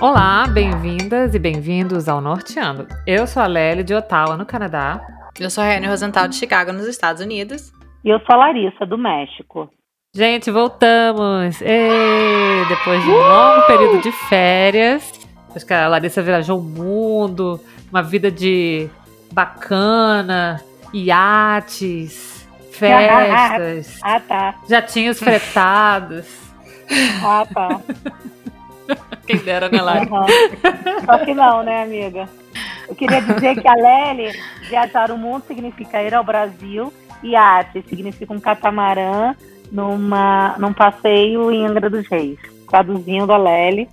Olá, bem-vindas e bem-vindos ao Norteando. Eu sou a Lélia de Ottawa, no Canadá. Eu sou a Rene Rosenthal de Chicago, nos Estados Unidos. E eu sou a Larissa, do México. Gente, voltamos! Ei, depois de um longo período de férias. Acho que a Larissa viajou o mundo, uma vida de bacana, iates, festas, Ah, tá. jatinhos fretados. Ah, tá. Quem dera, né, Larissa? Uhum. Só que não, né, amiga? Eu queria dizer que a Lely, viajar o mundo significa ir ao Brasil e arte significa um catamarã numa, num passeio em Angra dos Reis. Traduzindo a Lely,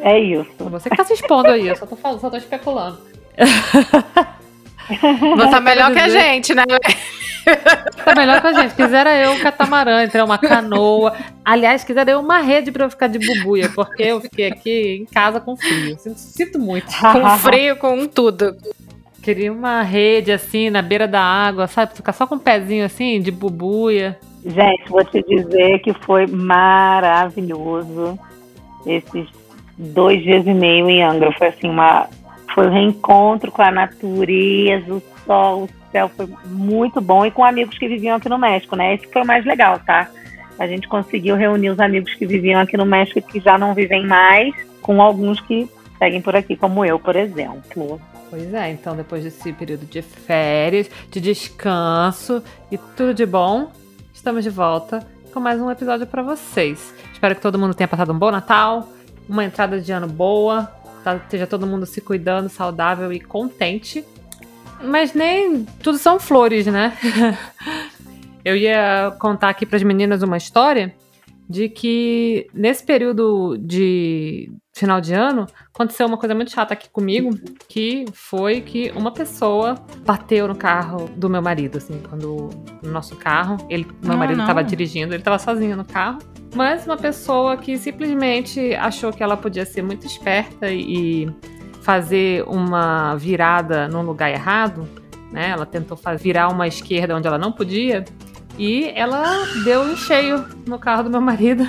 é isso. Você que tá se expondo aí, eu só tô, falando, só tô especulando. Você tá melhor que a gente, né? Tá melhor que a gente. Quisera eu um catamarã, entrar uma canoa. Aliás, quisera eu uma rede pra eu ficar de bubuia, porque eu fiquei aqui em casa com frio. Sinto, sinto muito. Com frio, com tudo. Queria uma rede assim, na beira da água, sabe? Ficar só com um pezinho assim, de bubuia. Gente, vou te dizer que foi maravilhoso esses dois dias e meio em Angra. Foi assim, uma, foi um reencontro com a natureza, o sol, o foi muito bom. E com amigos que viviam aqui no México, né? Esse foi o mais legal, tá? A gente conseguiu reunir os amigos que viviam aqui no México e que já não vivem mais, com alguns que seguem por aqui, como eu, por exemplo. Pois é, então depois desse período de férias, de descanso e tudo de bom, estamos de volta com mais um episódio para vocês. Espero que todo mundo tenha passado um bom Natal, uma entrada de ano boa, tá, esteja todo mundo se cuidando, saudável e contente. Mas nem tudo são flores, né? Eu ia contar aqui para as meninas uma história de que nesse período de final de ano aconteceu uma coisa muito chata aqui comigo, que foi que uma pessoa bateu no carro do meu marido, assim, quando no nosso carro, ele, meu Ah, marido estava dirigindo, ele estava sozinho no carro, mas uma pessoa que simplesmente achou que ela podia ser muito esperta e fazer uma virada num lugar errado, né? Ela tentou virar uma esquerda onde ela não podia. E ela deu em cheio no carro do meu marido.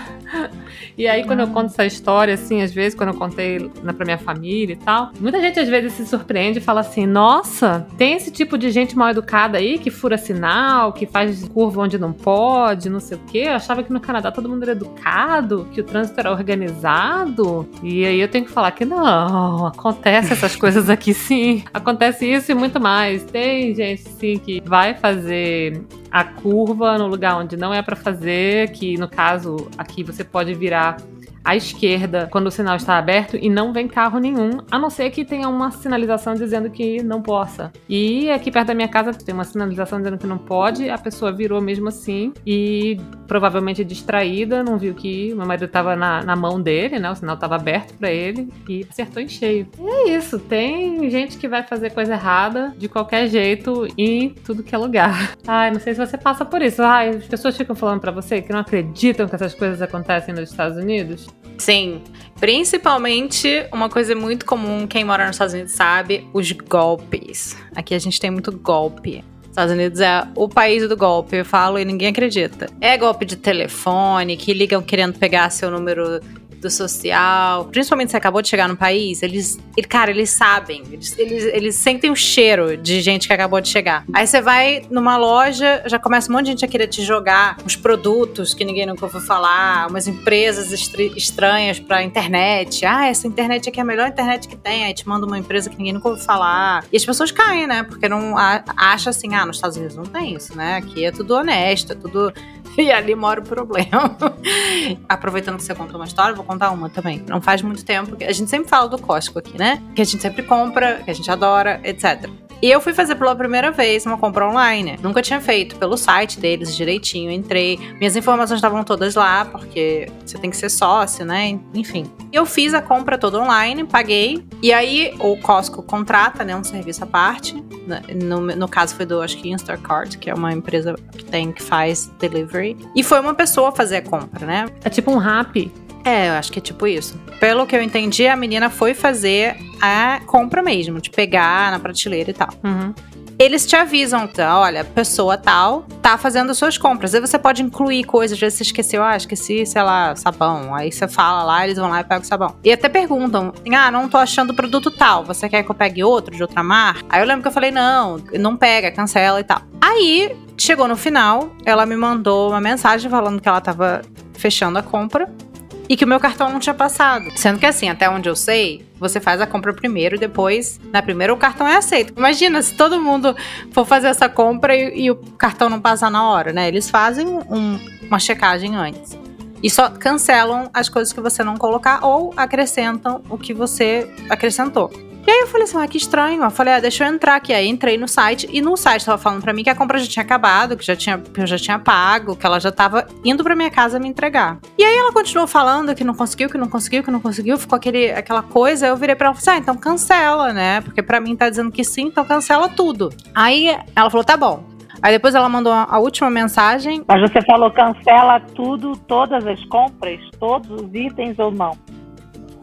E aí, quando eu conto essa história, assim, às vezes, quando eu contei na, pra minha família e tal, muita gente às vezes se surpreende e fala assim: nossa, tem esse tipo de gente mal educada aí que fura sinal, que faz curva onde não pode, não sei o quê. Eu achava que no Canadá todo mundo era educado, que o trânsito era organizado. E aí eu tenho que falar que não, acontece essas coisas aqui sim. Acontece isso e muito mais. Tem gente sim que vai fazer a curva no lugar onde não é pra fazer, que no caso aqui você pode virar à esquerda quando o sinal está aberto e não vem carro nenhum, a não ser que tenha uma sinalização dizendo que não possa. E aqui perto da minha casa tem uma sinalização dizendo que não pode, a pessoa virou mesmo assim e provavelmente distraída, não viu que meu marido estava na, na mão dele, né? O sinal estava aberto para ele e acertou em cheio. E é isso, tem gente que vai fazer coisa errada de qualquer jeito em tudo que é lugar. Ai, não sei se você passa por isso. Ai, as pessoas ficam falando para você que não acreditam que essas coisas acontecem nos Estados Unidos. Sim. Principalmente, uma coisa muito comum, quem mora nos Estados Unidos sabe, os golpes. Aqui a gente tem muito golpe. Estados Unidos é o país do golpe, eu falo e ninguém acredita. É golpe de telefone, que ligam querendo pegar seu número do social. Principalmente se acabou de chegar no país, eles, ele- cara, eles sabem. Eles, eles, eles sentem o cheiro de gente que acabou de chegar. Aí você vai numa loja, já começa um monte de gente a querer te jogar uns produtos que ninguém nunca ouviu falar, umas empresas estranhas pra internet. Ah, essa internet aqui é a melhor internet que tem. Aí te manda uma empresa que ninguém nunca ouviu falar. E as pessoas caem, né? Porque não acha assim, ah, nos Estados Unidos não tem isso, né? Aqui é tudo honesto, é tudo. E ali mora o problema. Aproveitando que você contou uma história, vou contar uma também. Não faz muito tempo. A gente sempre fala do Costco aqui, né? Que a gente sempre compra, que a gente adora, etc. E eu fui fazer pela primeira vez uma compra online. Nunca tinha feito pelo site deles direitinho. Entrei, minhas informações estavam todas lá, porque você tem que ser sócio, né? Enfim. Eu fiz a compra toda online, paguei. E aí o Costco contrata, né, um serviço à parte. No, no caso foi do, acho que Instacart, que é uma empresa que tem, que faz delivery. E foi uma pessoa fazer a compra, né? É tipo um rap. É, eu acho que é tipo isso. Pelo que eu entendi, a menina foi fazer a compra mesmo, de pegar na prateleira e tal. Uhum. eles te avisam, tá, olha, pessoa tal tá fazendo as suas compras. Aí você pode incluir coisas, às vezes você esqueceu, ah, esqueci, sei lá, sabão. Aí você fala lá, eles vão lá e pegam o sabão. E até perguntam, ah, não tô achando o produto tal, você quer que eu pegue outro de outra marca? Aí eu lembro que eu falei, não, não pega, cancela e tal. Aí, chegou no final, ela me mandou uma mensagem falando que ela tava fechando a compra e que o meu cartão não tinha passado. Sendo que assim, até onde eu sei, você faz a compra primeiro e depois, na primeira, o cartão é aceito. Imagina se todo mundo for fazer essa compra e, e o cartão não passar na hora, né? Eles fazem um, uma checagem antes. E só cancelam as coisas que você não colocar ou acrescentam o que você acrescentou. E aí eu falei assim, ah, que estranho. Eu falei, ah, deixa eu entrar aqui. Aí entrei no site e no site tava falando para mim que a compra já tinha acabado, que já tinha, que eu já tinha pago, que ela já tava indo para minha casa me entregar. E aí ela continuou falando que não conseguiu, que não conseguiu, que não conseguiu, ficou aquele, aquela coisa. Eu virei para ela e falei, ah, então cancela, né? Porque para mim tá dizendo que sim, então cancela tudo. Aí ela falou, tá bom. Aí depois ela mandou a última mensagem. Mas você falou cancela tudo, todas as compras, todos os itens ou não?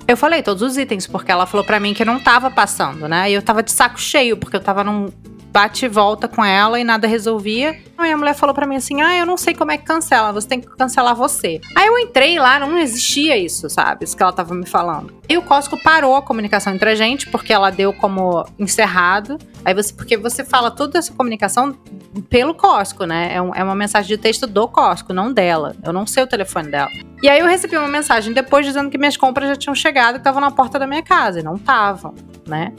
Eu falei todos os itens, porque ela falou para mim que não tava passando, né? E eu tava de saco cheio, porque eu tava num bate e volta com ela e nada resolvia. Aí a mulher falou para mim assim: Ah, eu não sei como é que cancela, você tem que cancelar você. Aí eu entrei lá, não existia isso, sabe? Isso que ela tava me falando. E o Costco parou a comunicação entre a gente, porque ela deu como encerrado. Aí você, porque você fala toda essa comunicação pelo Costco, né? É, um, é uma mensagem de texto do Costco, não dela. Eu não sei o telefone dela. E aí eu recebi uma mensagem depois dizendo que minhas compras já tinham chegado e estavam na porta da minha casa. E não estavam, né?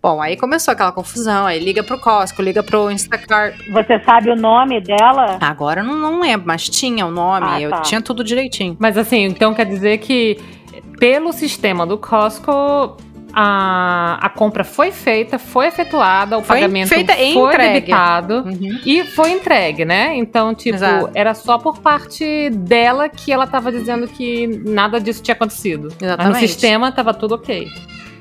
Bom, aí começou aquela confusão, aí liga pro Costco, liga pro Instacart. Você sabe o nome dela? Agora não, não lembro, mas tinha o nome, ah, eu tá. tinha tudo direitinho. Mas assim, então quer dizer que pelo sistema do Costco, a, a compra foi feita, foi efetuada, o foi pagamento feita foi entregue. debitado uhum. e foi entregue, né? Então, tipo, Exato. era só por parte dela que ela estava dizendo que nada disso tinha acontecido. Exatamente. Mas no sistema estava tudo ok.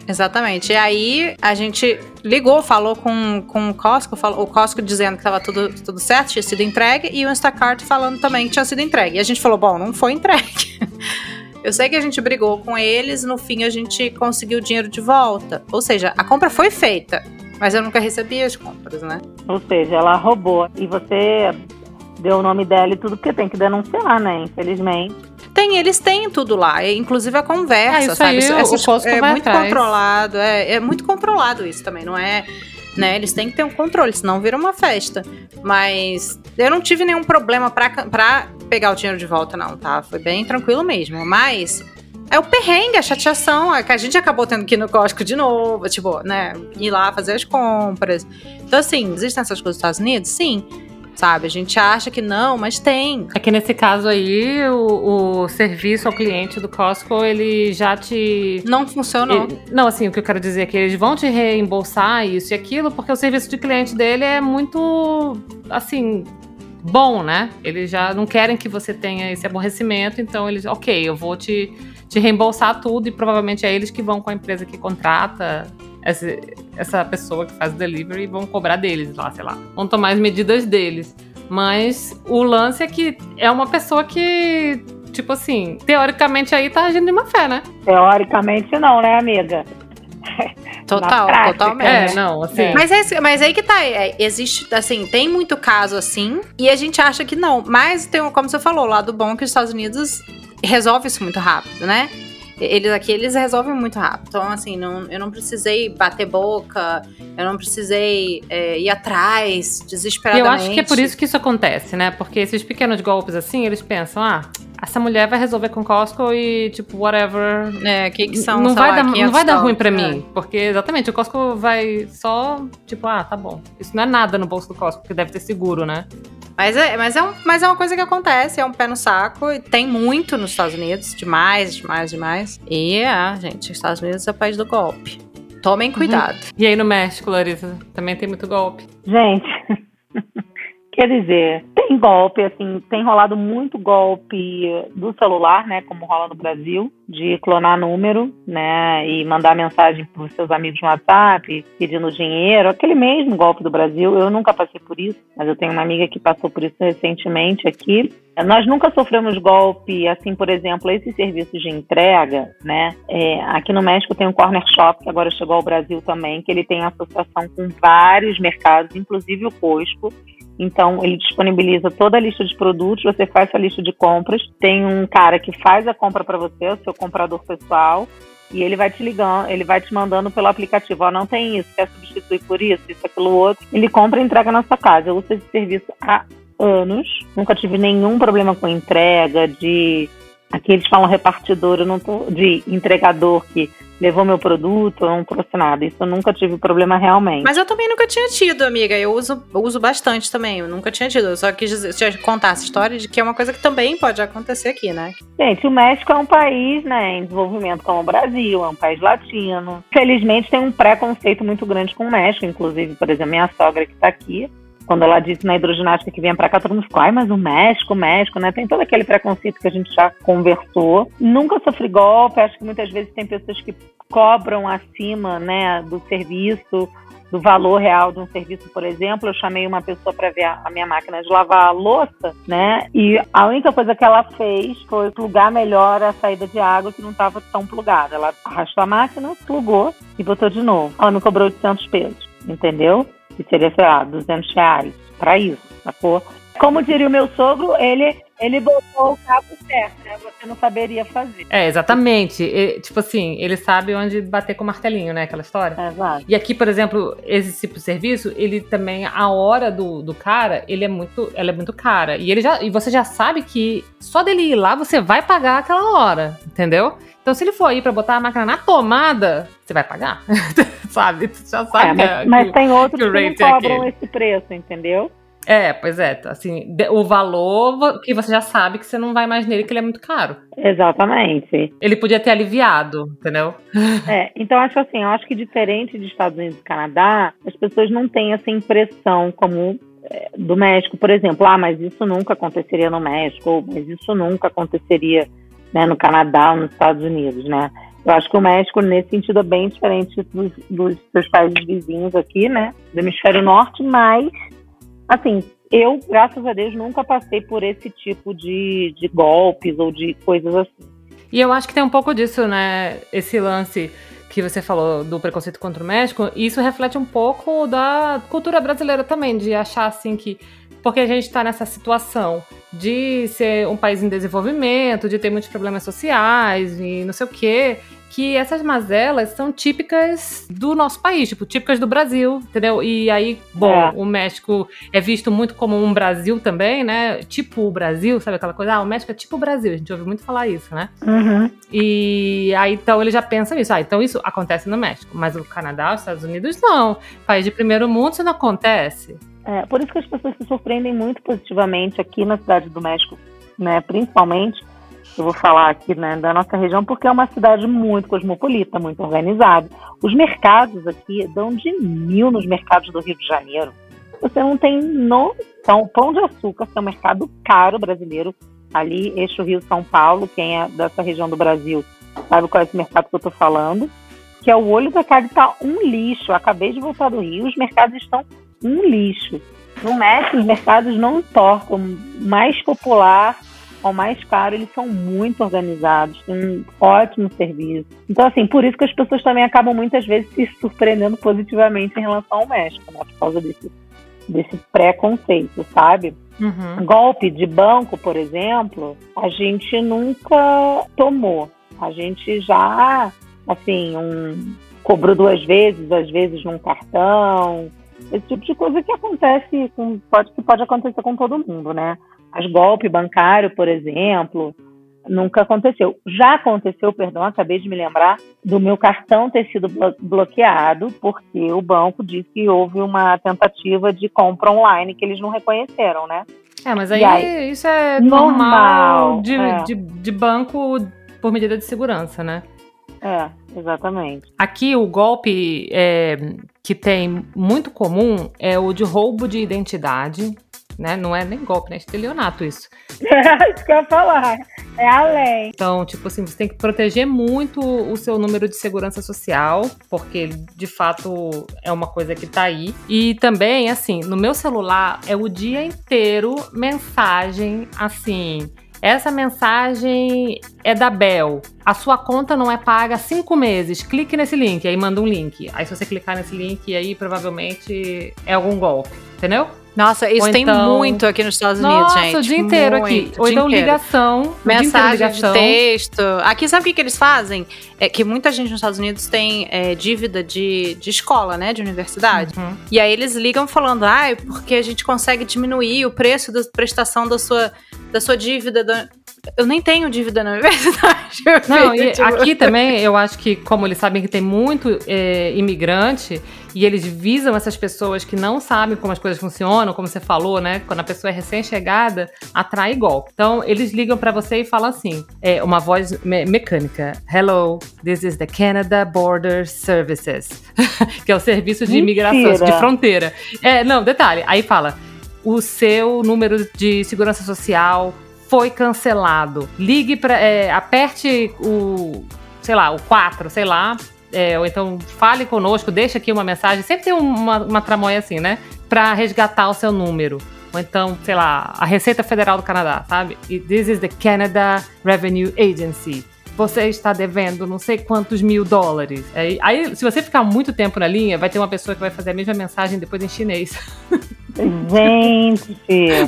Exatamente. E aí a gente ligou, falou com, com o Costco, falou, o Costco dizendo que estava tudo, tudo certo, tinha sido entregue, e o Instacart falando também que tinha sido entregue. E a gente falou: bom, não foi entregue. Eu sei que a gente brigou com eles, no fim a gente conseguiu o dinheiro de volta. Ou seja, a compra foi feita, mas eu nunca recebi as compras, né? Ou seja, ela roubou. E você deu o nome dela e tudo, porque tem que denunciar, né? Infelizmente. Tem, eles têm tudo lá, inclusive a conversa, é, sabe? Aí, isso, é muito atrás. controlado, é, é muito controlado isso também, não é né? Eles têm que ter um controle, senão vira uma festa. Mas eu não tive nenhum problema pra, pra pegar o dinheiro de volta, não, tá? Foi bem tranquilo mesmo. Mas é o perrengue, a chateação, é que a gente acabou tendo que ir no Costco de novo, tipo, né? Ir lá fazer as compras. Então, assim, existem essas coisas nos Estados Unidos? Sim sabe? A gente acha que não, mas tem. É que nesse caso aí, o, o serviço ao cliente do Costco, ele já te. Não funcionou. Ele, não, assim, o que eu quero dizer é que eles vão te reembolsar isso e aquilo, porque o serviço de cliente dele é muito, assim, bom, né? Eles já não querem que você tenha esse aborrecimento, então eles, ok, eu vou te, te reembolsar tudo e provavelmente é eles que vão com a empresa que contrata essa, essa pessoa que faz o delivery e vão cobrar deles lá, sei lá. Vão tomar as medidas deles. Mas o lance é que é uma pessoa que, tipo assim, teoricamente aí tá agindo de má fé, né? Teoricamente não, né, amiga? Total, totalmente. É, não, assim. É. Mas, é, mas aí que tá, é, existe, assim, tem muito caso assim, e a gente acha que não. Mas tem, como você falou, o lado bom que os Estados Unidos resolve isso muito rápido, né? Eles aqui, eles resolvem muito rápido. Então, assim, não, eu não precisei bater boca, eu não precisei é, ir atrás desesperadamente. Eu acho que é por isso que isso acontece, né? Porque esses pequenos golpes, assim, eles pensam, ah, essa mulher vai resolver com Costco e, tipo, whatever. É, que, que são, não vai, lá, dar, não vai dar ruim pra é. mim. Porque, exatamente, o Costco vai só, tipo, ah, tá bom. Isso não é nada no bolso do Costco, porque deve ter seguro, né? Mas é, mas, é um, mas é uma coisa que acontece, é um pé no saco. E tem muito nos Estados Unidos, demais, demais, demais. E é, gente, os Estados Unidos é o país do golpe. Tomem cuidado. Uhum. E aí no México, Larissa, também tem muito golpe. Gente, Quer dizer, tem golpe, assim, tem rolado muito golpe do celular, né, como rola no Brasil, de clonar número, né, e mandar mensagem para os seus amigos no WhatsApp, pedindo dinheiro, aquele mesmo golpe do Brasil. Eu nunca passei por isso, mas eu tenho uma amiga que passou por isso recentemente aqui. Nós nunca sofremos golpe, assim, por exemplo, esses serviços de entrega, né? É, aqui no México tem um Corner Shop, que agora chegou ao Brasil também, que ele tem associação com vários mercados, inclusive o Costco. Então, ele disponibiliza toda a lista de produtos, você faz a lista de compras, tem um cara que faz a compra para você, o seu comprador pessoal, e ele vai te ligando, ele vai te mandando pelo aplicativo, ó, não tem isso, quer substituir por isso, isso, aquilo, outro. Ele compra e entrega na sua casa. Eu uso esse serviço há anos, nunca tive nenhum problema com entrega, de aqui eles falam repartidor, eu não tô, de entregador que levou meu produto, eu não trouxe nada. Isso eu nunca tive problema realmente. Mas eu também nunca tinha tido, amiga. Eu uso, uso bastante também. Eu nunca tinha tido. Eu só quis dizer, contar essa história de que é uma coisa que também pode acontecer aqui, né? Gente, o México é um país, né, em desenvolvimento como o Brasil, é um país latino. Felizmente tem um preconceito muito grande com o México, inclusive, por exemplo, minha sogra que está aqui, quando ela disse na hidroginástica que vinha para cá, todo mundo ficou, ai, mas o México, o México, né? Tem todo aquele preconceito que a gente já conversou. Nunca sofri golpe, acho que muitas vezes tem pessoas que cobram acima, né, do serviço, do valor real de um serviço, por exemplo. Eu chamei uma pessoa para ver a, minha máquina de lavar a louça, né? E a única coisa que ela fez foi plugar melhor a saída de água que não estava tão plugada. Ela arrastou a máquina, plugou e botou de novo. Ela me cobrou 800 pesos, entendeu? Que seria, sei lá, 200 reais para isso, sacou? Como diria o meu sogro, ele, ele botou o cabo certo, né? Você não saberia fazer. É, exatamente. E, tipo assim, ele sabe onde bater com o martelinho, né? Aquela história. Exato. E aqui, por exemplo, esse tipo de serviço, ele também, a hora do, do cara, ele é muito, ela é muito cara. E, ele já, e você já sabe que só dele ir lá, você vai pagar aquela hora, entendeu? Então, se ele for ir para botar a máquina na tomada, você vai pagar. sabe? Você já sabe. É, mas, que, mas tem outros que, que não cobram é esse preço, entendeu? É, pois é, assim, o valor que você já sabe que você não vai mais nele, que ele é muito caro. Exatamente. Ele podia ter aliviado, entendeu? É, então acho assim, eu acho que diferente dos Estados Unidos e Canadá, as pessoas não têm essa impressão como é, do México, por exemplo, ah, mas isso nunca aconteceria no México, ou mas isso nunca aconteceria né, no Canadá ou nos Estados Unidos, né? Eu acho que o México, nesse sentido, é bem diferente dos, dos seus países vizinhos aqui, né? Do hemisfério norte, mas, assim, eu, graças a Deus, nunca passei por esse tipo de, de golpes ou de coisas assim. E eu acho que tem um pouco disso, né? Esse lance que você falou do preconceito contra o México, isso reflete um pouco da cultura brasileira também, de achar assim que porque a gente está nessa situação de ser um país em desenvolvimento, de ter muitos problemas sociais e não sei o quê, que essas mazelas são típicas do nosso país, tipo, típicas do Brasil, entendeu? E aí, bom, é. o México é visto muito como um Brasil também, né? Tipo o Brasil, sabe aquela coisa? Ah, o México é tipo o Brasil, a gente ouve muito falar isso, né? Uhum. E aí, então, ele já pensa nisso. Ah, então isso acontece no México, mas o Canadá, os Estados Unidos, não. País de primeiro mundo, isso não acontece. É, por isso que as pessoas se surpreendem muito positivamente aqui na cidade do México, né? Principalmente, eu vou falar aqui né, da nossa região, porque é uma cidade muito cosmopolita, muito organizada. Os mercados aqui dão de mil nos mercados do Rio de Janeiro. Você não tem noção. Pão de Açúcar, que é um mercado caro brasileiro, ali, eixo Rio São Paulo, quem é dessa região do Brasil sabe qual é esse mercado que eu estou falando, que é o olho da cara está um lixo. Eu acabei de voltar do Rio, os mercados estão um lixo. No México, os mercados não importam. Mais popular ou mais caro, eles são muito organizados, têm um ótimo serviço. Então, assim, por isso que as pessoas também acabam muitas vezes se surpreendendo positivamente em relação ao México, né? Por causa desse, desse preconceito, sabe? Uhum. Golpe de banco, por exemplo, a gente nunca tomou. A gente já, assim, um, cobrou duas vezes, às vezes num cartão, esse tipo de coisa que acontece, com, pode, que pode acontecer com todo mundo, né? As golpe bancário, por exemplo, nunca aconteceu. Já aconteceu, perdão, acabei de me lembrar, do meu cartão ter sido bloqueado porque o banco disse que houve uma tentativa de compra online que eles não reconheceram, né? É, mas aí, aí isso é normal, normal de, é. de, de banco por medida de segurança, né? É, exatamente. Aqui o golpe é, que tem muito comum é o de roubo de identidade, né? Não é nem golpe, né? Estelionato isso. É isso que eu ia falar. É além. Então, tipo assim, você tem que proteger muito o seu número de segurança social, porque de fato é uma coisa que tá aí. E também, assim, no meu celular é o dia inteiro mensagem assim. Essa mensagem é da Bel. A sua conta não é paga há cinco meses. Clique nesse link. Aí manda um link. Aí se você clicar nesse link, aí provavelmente é algum golpe. Entendeu? Nossa, isso Ou tem então- muito aqui nos Estados Unidos, Nossa, gente. o dia inteiro aqui. Muito, Ou o dia então inteiro. ligação. Mensagem ligação. de texto. Aqui, sabe o que, que eles fazem? É que muita gente nos Estados Unidos tem é, dívida de, de escola, né? De universidade. Uhum. E aí eles ligam falando, ai, porque a gente consegue diminuir o preço da prestação da sua, da sua dívida. da-" Eu nem tenho dívida na universidade. meu Não, e tipo- aqui também eu acho que, como eles sabem que tem muito é, imigrante, e eles visam essas pessoas que não sabem como as coisas funcionam, como você falou, né? Quando a pessoa é recém-chegada, atrai golpe. Então, eles ligam pra você e falam assim: é uma voz me- mecânica. Hello, this is the Canada Border Services, que é o serviço de imigração, de fronteira. É, não, detalhe. Aí fala: o seu número de segurança social foi cancelado. Ligue para, aperte o, sei lá, o 4, sei lá, é, ou então fale conosco, deixa aqui uma mensagem. Sempre tem uma, uma tramóia assim, né? Para resgatar o seu número. Ou então, sei lá, a Receita Federal do Canadá, sabe? E This is the Canada Revenue Agency. Você está devendo não sei quantos mil dólares. Aí, aí, se você ficar muito tempo na linha, vai ter uma pessoa que vai fazer a mesma mensagem depois em chinês. Gente.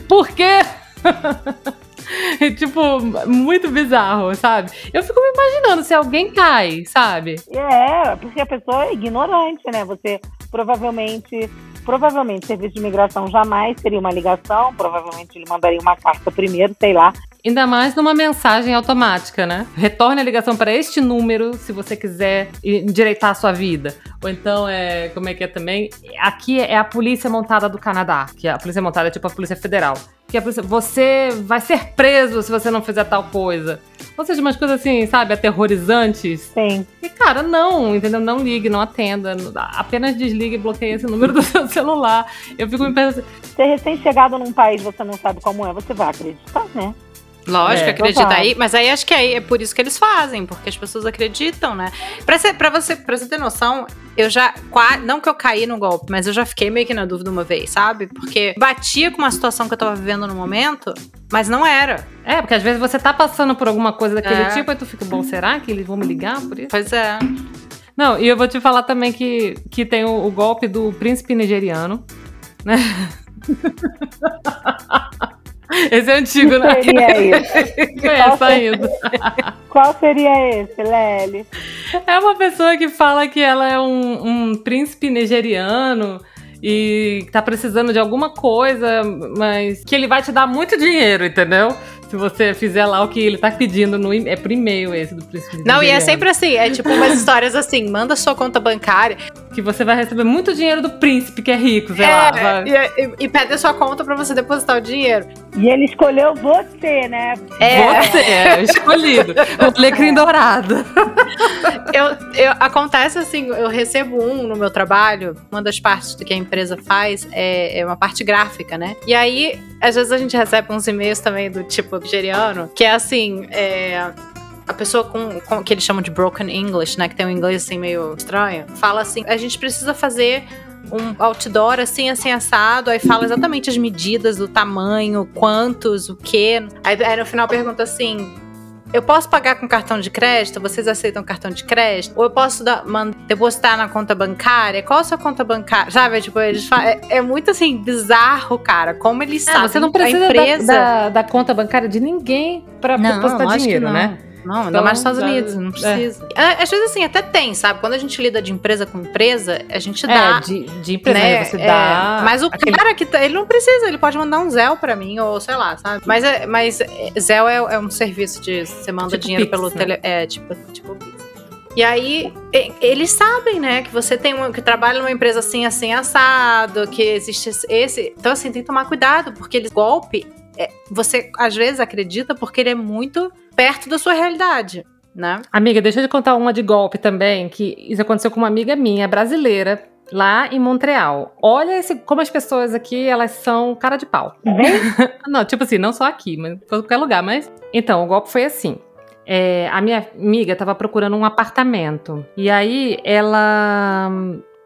Por quê? É, tipo, muito bizarro, sabe? Eu fico me imaginando se alguém cai, sabe? É, porque a pessoa é ignorante, né? Você provavelmente, provavelmente, o serviço de imigração jamais teria uma ligação, provavelmente ele mandaria uma carta primeiro, sei lá. Ainda mais numa mensagem automática, né? Retorne a ligação para este número se você quiser endireitar a sua vida. Ou então, é, como é que é também? Aqui é a Polícia Montada do Canadá, que a Polícia Montada é tipo a Polícia Federal. Que a polícia, você vai ser preso se você não fizer tal coisa. Ou seja, umas coisas assim, sabe, aterrorizantes. Sim. E, cara, não, entendeu? Não ligue, não atenda. Apenas desligue e bloqueie esse número do seu celular. Eu fico me pensando. Ser recém-chegado num país você não sabe como é, você vai acreditar, né? Lógico, É, acredita total. aí. Mas aí acho que aí é por isso que eles fazem, porque as pessoas acreditam, né? Pra, ser, pra, você, pra você ter noção, eu já. Não que eu caí no golpe, mas eu já fiquei meio que na dúvida uma vez, sabe? Porque batia com uma situação que eu tava vivendo no momento, mas não era. É, porque às vezes você tá passando por alguma coisa daquele É. tipo, aí tu fica, bom, será que eles vão me ligar por isso? Pois é. Não, e eu vou te falar também que, que tem o, o golpe do príncipe nigeriano, né? Esse é antigo, Que né? seria isso? É, saindo. Qual seria esse, Lely? É uma pessoa que fala que ela é um, um príncipe nigeriano e tá precisando de alguma coisa, mas que ele vai te dar muito dinheiro, entendeu? Se você fizer lá o que ele tá pedindo no é por e-mail esse do príncipe Não, e é nigeriano. sempre assim, é tipo umas histórias assim, manda sua conta bancária que você vai receber muito dinheiro do príncipe que é rico, sei lá. é, vai- e, e- e pede a sua conta pra você depositar o dinheiro. E ele escolheu você, né? É, Você é escolhido. O alecrim dourado. eu, eu- acontece assim, eu recebo um no meu trabalho, uma das partes do que a empresa faz é, é uma parte gráfica, né? E aí, às vezes a gente recebe uns e-mails também do tipo nigeriano, que é assim, é, a pessoa com, com que eles chamam de broken English, né, que tem um inglês assim meio estranho, fala assim, a gente precisa fazer um outdoor assim, assim, assado, aí fala exatamente as medidas do tamanho, quantos, o quê. Aí, aí no final pergunta assim, eu posso pagar com cartão de crédito? Vocês aceitam cartão de crédito? Ou eu posso dar, man- depositar na conta bancária? Qual a sua conta bancária? Sabe? Tipo, eles fa- é, é muito assim, bizarro, cara. Como eles Ah, sabem. você não a precisa da- empresa. da, da conta bancária de ninguém pra depositar dinheiro, né? Não, ainda Então, mais nos Estados Unidos, não é. precisa. É, Às vezes, assim, até tem, sabe? Quando a gente lida de empresa com empresa, a gente É, dá. de, de empresa, né? né? Você É, dá. mas o aquele- cara que tá, ele não precisa, ele pode mandar um Zelle pra mim, ou sei lá, sabe? Mas, é, mas é, Zelle é, é um serviço de você manda Tipo dinheiro Pix, pelo né? tele. É, tipo, tipo Pix. E aí, eles sabem, né, que você tem um, que trabalha numa empresa assim, assim, assado, que existe esse. Então, assim, tem que tomar cuidado, porque eles golpe, é, você às vezes acredita porque ele é muito perto da sua realidade, né? Amiga, deixa eu te contar uma de golpe também, que isso aconteceu com uma amiga minha, brasileira. lá em Montreal. Olha esse, como as pessoas aqui, elas são cara de pau. não, tipo assim, não só aqui, mas em qualquer lugar. Mas então, o golpe foi assim. É, a minha amiga estava procurando um apartamento e aí ela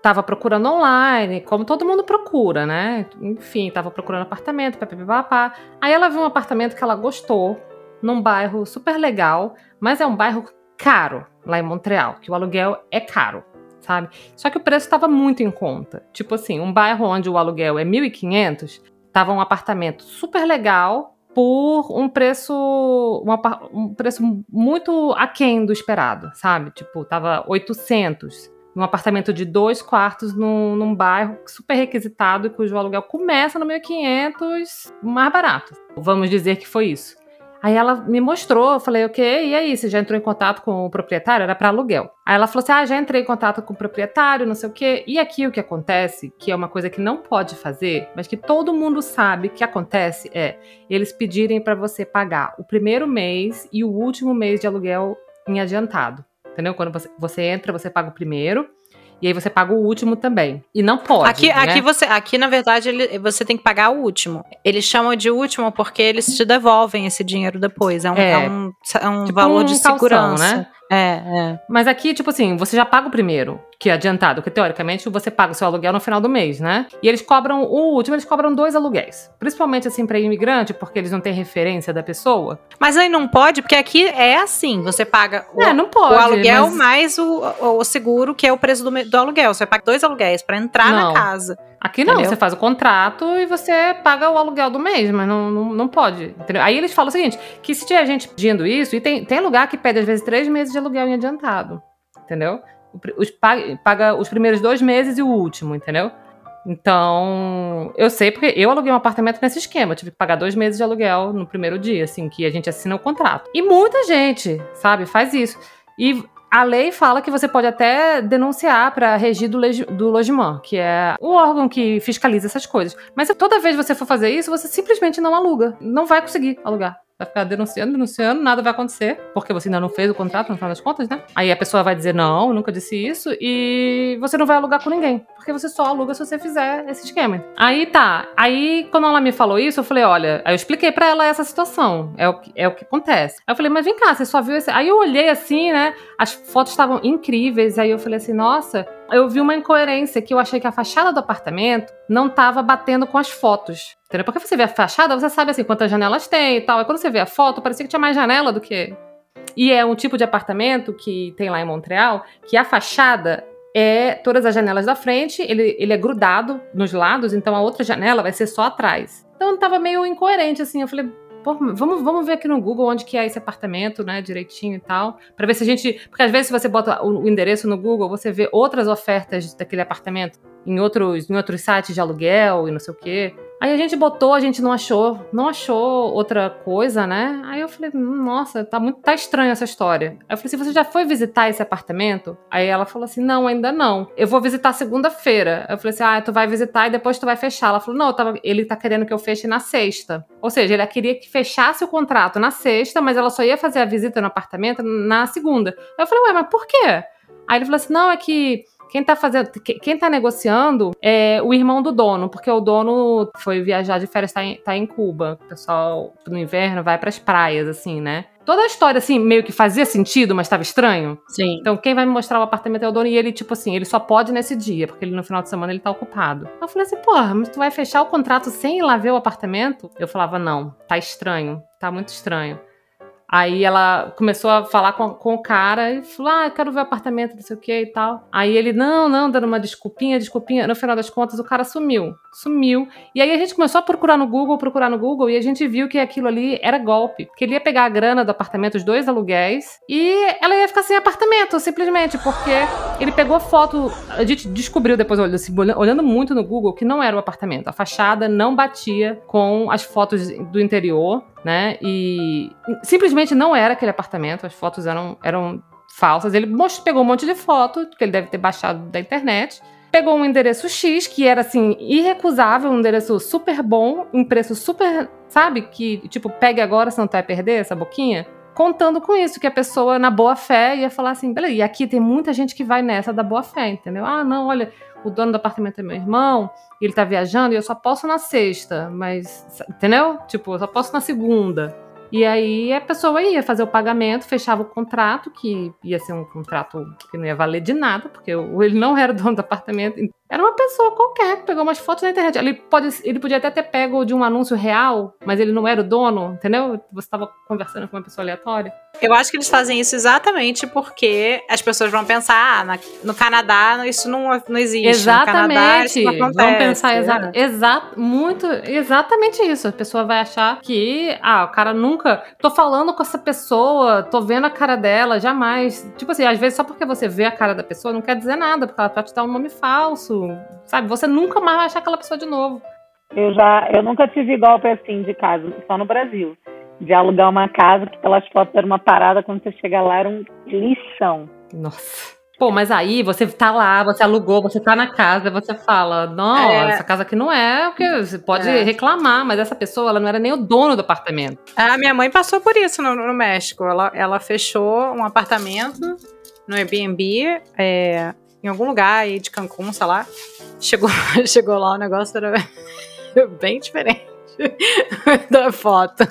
estava procurando online, como todo mundo procura, né? Enfim, estava procurando apartamento, papapá. Aí ela viu um apartamento que ela gostou, num bairro super legal, mas é um bairro caro lá em Montreal, que o aluguel é caro sabe? Só que o preço estava muito em conta. Tipo assim, um bairro onde o aluguel é 1.500, tava um apartamento super legal por um preço um, um preço muito aquém do esperado, sabe? Tipo, tava 800 num apartamento de dois quartos num, num bairro super requisitado cujo aluguel começa no 1.500 mais barato. Vamos dizer que foi isso. Aí ela me mostrou, eu falei, ok, e aí, você já entrou em contato com o proprietário? Era para aluguel. Aí ela falou assim, ah, já entrei em contato com o proprietário, não sei o quê. E aqui o que acontece, que é uma coisa que não pode fazer, mas que todo mundo sabe que acontece, é eles pedirem para você pagar o primeiro mês e o último mês de aluguel em adiantado. Entendeu? Quando você, você entra, você paga o primeiro, e aí você paga o último também. E não pode. Aqui, né? aqui, você, aqui na verdade, ele, você tem que pagar o último. Eles chamam de último porque eles te devolvem esse dinheiro depois. É um, é. É um, é um tipo valor um de calção, segurança. Né? É, é. Mas aqui, tipo assim, você já paga o primeiro, que é adiantado, porque teoricamente você paga o seu aluguel no final do mês, né? E eles cobram o último, eles cobram dois aluguéis. Principalmente assim para imigrante, porque eles não têm referência da pessoa. Mas aí não pode, porque aqui é assim, você paga o, é, pode, o aluguel mas... mais o, o, seguro, que é o preço do, do aluguel. Você paga dois aluguéis para entrar não. na casa. Aqui não, Entendeu? você faz o contrato e você paga o aluguel do mês, mas não, não, não pode. Entendeu? Aí eles falam o seguinte: que se tiver gente pedindo isso, e tem, tem lugar que pede às vezes três meses de aluguel em adiantado. Entendeu? Os, paga, os primeiros dois meses e o último, entendeu? Então, eu sei porque eu aluguei um apartamento nesse esquema. Eu tive que pagar dois meses de aluguel no primeiro dia, assim, que a gente assina o contrato. E muita gente, sabe, faz isso. E a lei fala que você pode até denunciar para a regi do, do que é o órgão que fiscaliza essas coisas. Mas se toda vez que você for fazer isso, você simplesmente não aluga. Não vai conseguir alugar. Vai ficar denunciando, denunciando, nada vai acontecer, porque você ainda não fez o contrato, no final das contas, né? Aí a pessoa vai dizer, não, nunca disse isso, e você não vai alugar com ninguém, porque você só aluga se você fizer esse esquema. Aí tá, aí quando ela me falou isso, eu falei, olha, aí eu expliquei para ela essa situação, é o, que, é o que acontece. Aí eu falei, mas vem cá, você só viu esse... Aí eu olhei assim, né, as fotos estavam incríveis, aí eu falei assim, nossa, eu vi uma incoerência que eu achei que a fachada do apartamento não estava batendo com as fotos. Entendeu? Porque você vê a fachada, você sabe assim quantas janelas tem e tal. E quando você vê a foto, parecia que tinha mais janela do que. E é um tipo de apartamento que tem lá em Montreal, que a fachada é todas as janelas da frente, ele, ele é grudado nos lados, então a outra janela vai ser só atrás. Então tava meio incoerente, assim. Eu falei, Vamos, vamos ver aqui no Google onde que é esse apartamento, né, direitinho e tal, para ver se a gente, porque às vezes se você bota o, o, endereço no Google, você vê outras ofertas daquele apartamento em outros, em outros sites de aluguel e não sei o quê. Aí a gente botou, a gente não achou, não achou outra coisa, né? Aí eu falei, nossa, tá muito, tá estranha essa história. Aí eu falei assim, você já foi visitar esse apartamento? Aí ela falou assim, não, ainda não. Eu vou visitar segunda-feira. Eu falei assim, ah, tu vai visitar e depois tu vai fechar. Ela falou, não, tava, ele tá querendo que eu feche na sexta. Ou seja, ele queria que fechasse o contrato na sexta, mas ela só ia fazer a visita no apartamento na segunda. Eu falei, ué, mas por quê? Aí ele falou assim, não, é que quem tá fazendo, quem tá negociando é o irmão do dono, porque o dono foi viajar de férias, tá em, tá em Cuba. O pessoal no inverno vai para as praias, assim, né? Toda a história, assim, meio que fazia sentido, mas estava estranho. Sim. Então, quem vai me mostrar o apartamento é o dono. E ele, tipo assim, ele só pode nesse dia, porque ele no final de semana ele tá ocupado. Eu falei assim, porra, mas tu vai fechar o contrato sem ir lá ver o apartamento? Eu falava, não, tá estranho, tá muito estranho. Aí ela começou a falar com, com o cara e falou: Ah, eu quero ver o apartamento, não sei o que e tal. Aí ele, não, não, dando uma desculpinha, desculpinha. No final das contas, o cara sumiu. Sumiu. E aí a gente começou a procurar no Google, procurar no Google, e a gente viu que aquilo ali era golpe. Que ele ia pegar a grana do apartamento, os dois aluguéis, e ela ia ficar sem apartamento, simplesmente, porque ele pegou foto. A gente descobriu depois, olhando muito no Google, que não era o apartamento. A fachada não batia com as fotos do interior né? E simplesmente não era aquele apartamento, as fotos eram, eram falsas. Ele pegou um monte de foto, que ele deve ter baixado da internet. Pegou um endereço X, que era assim, irrecusável, um endereço super bom, um preço super, sabe? Que, tipo, pegue agora, senão tu vai perder essa boquinha. Contando com isso, que a pessoa, na boa fé, ia falar assim: beleza, e aqui tem muita gente que vai nessa da boa fé, entendeu? Ah, não, olha, o dono do apartamento é meu irmão, e ele tá viajando, e eu só posso na sexta, mas. Entendeu? Tipo, eu só posso na segunda. E aí a pessoa ia fazer o pagamento, fechava o contrato, que ia ser um contrato que não ia valer de nada, porque ele não era dono do apartamento. Era uma pessoa qualquer que pegou umas fotos na internet. Ele, pode, ele podia até ter pego de um anúncio real, mas ele não era o dono, entendeu? Você estava conversando com uma pessoa aleatória. Eu acho que eles fazem isso exatamente porque as pessoas vão pensar, ah, na, no Canadá isso não, não existe. Exatamente. Canadá, isso não acontece. Vão pensar exa é. exa muito, exatamente isso. A pessoa vai achar que, ah, o cara nunca. Tô falando com essa pessoa, tô vendo a cara dela, jamais. Tipo assim, às vezes só porque você vê a cara da pessoa não quer dizer nada, porque ela pode te dar um nome falso sabe? Você nunca mais vai achar aquela pessoa de novo. Eu já, eu nunca tive golpe assim de casa, só no Brasil. De alugar uma casa que pelas fotos era uma parada, quando você chega lá era um lixão. Nossa. Pô, mas aí você tá lá, você alugou, você tá na casa, você fala, não, é. essa casa aqui não é o que você pode é. reclamar, mas essa pessoa, ela não era nem o dono do apartamento. A minha mãe passou por isso no, no México. Ela, ela fechou um apartamento no Airbnb, é, em algum lugar aí de Cancún, sei lá. Chegou, chegou lá, o negócio era bem diferente da foto.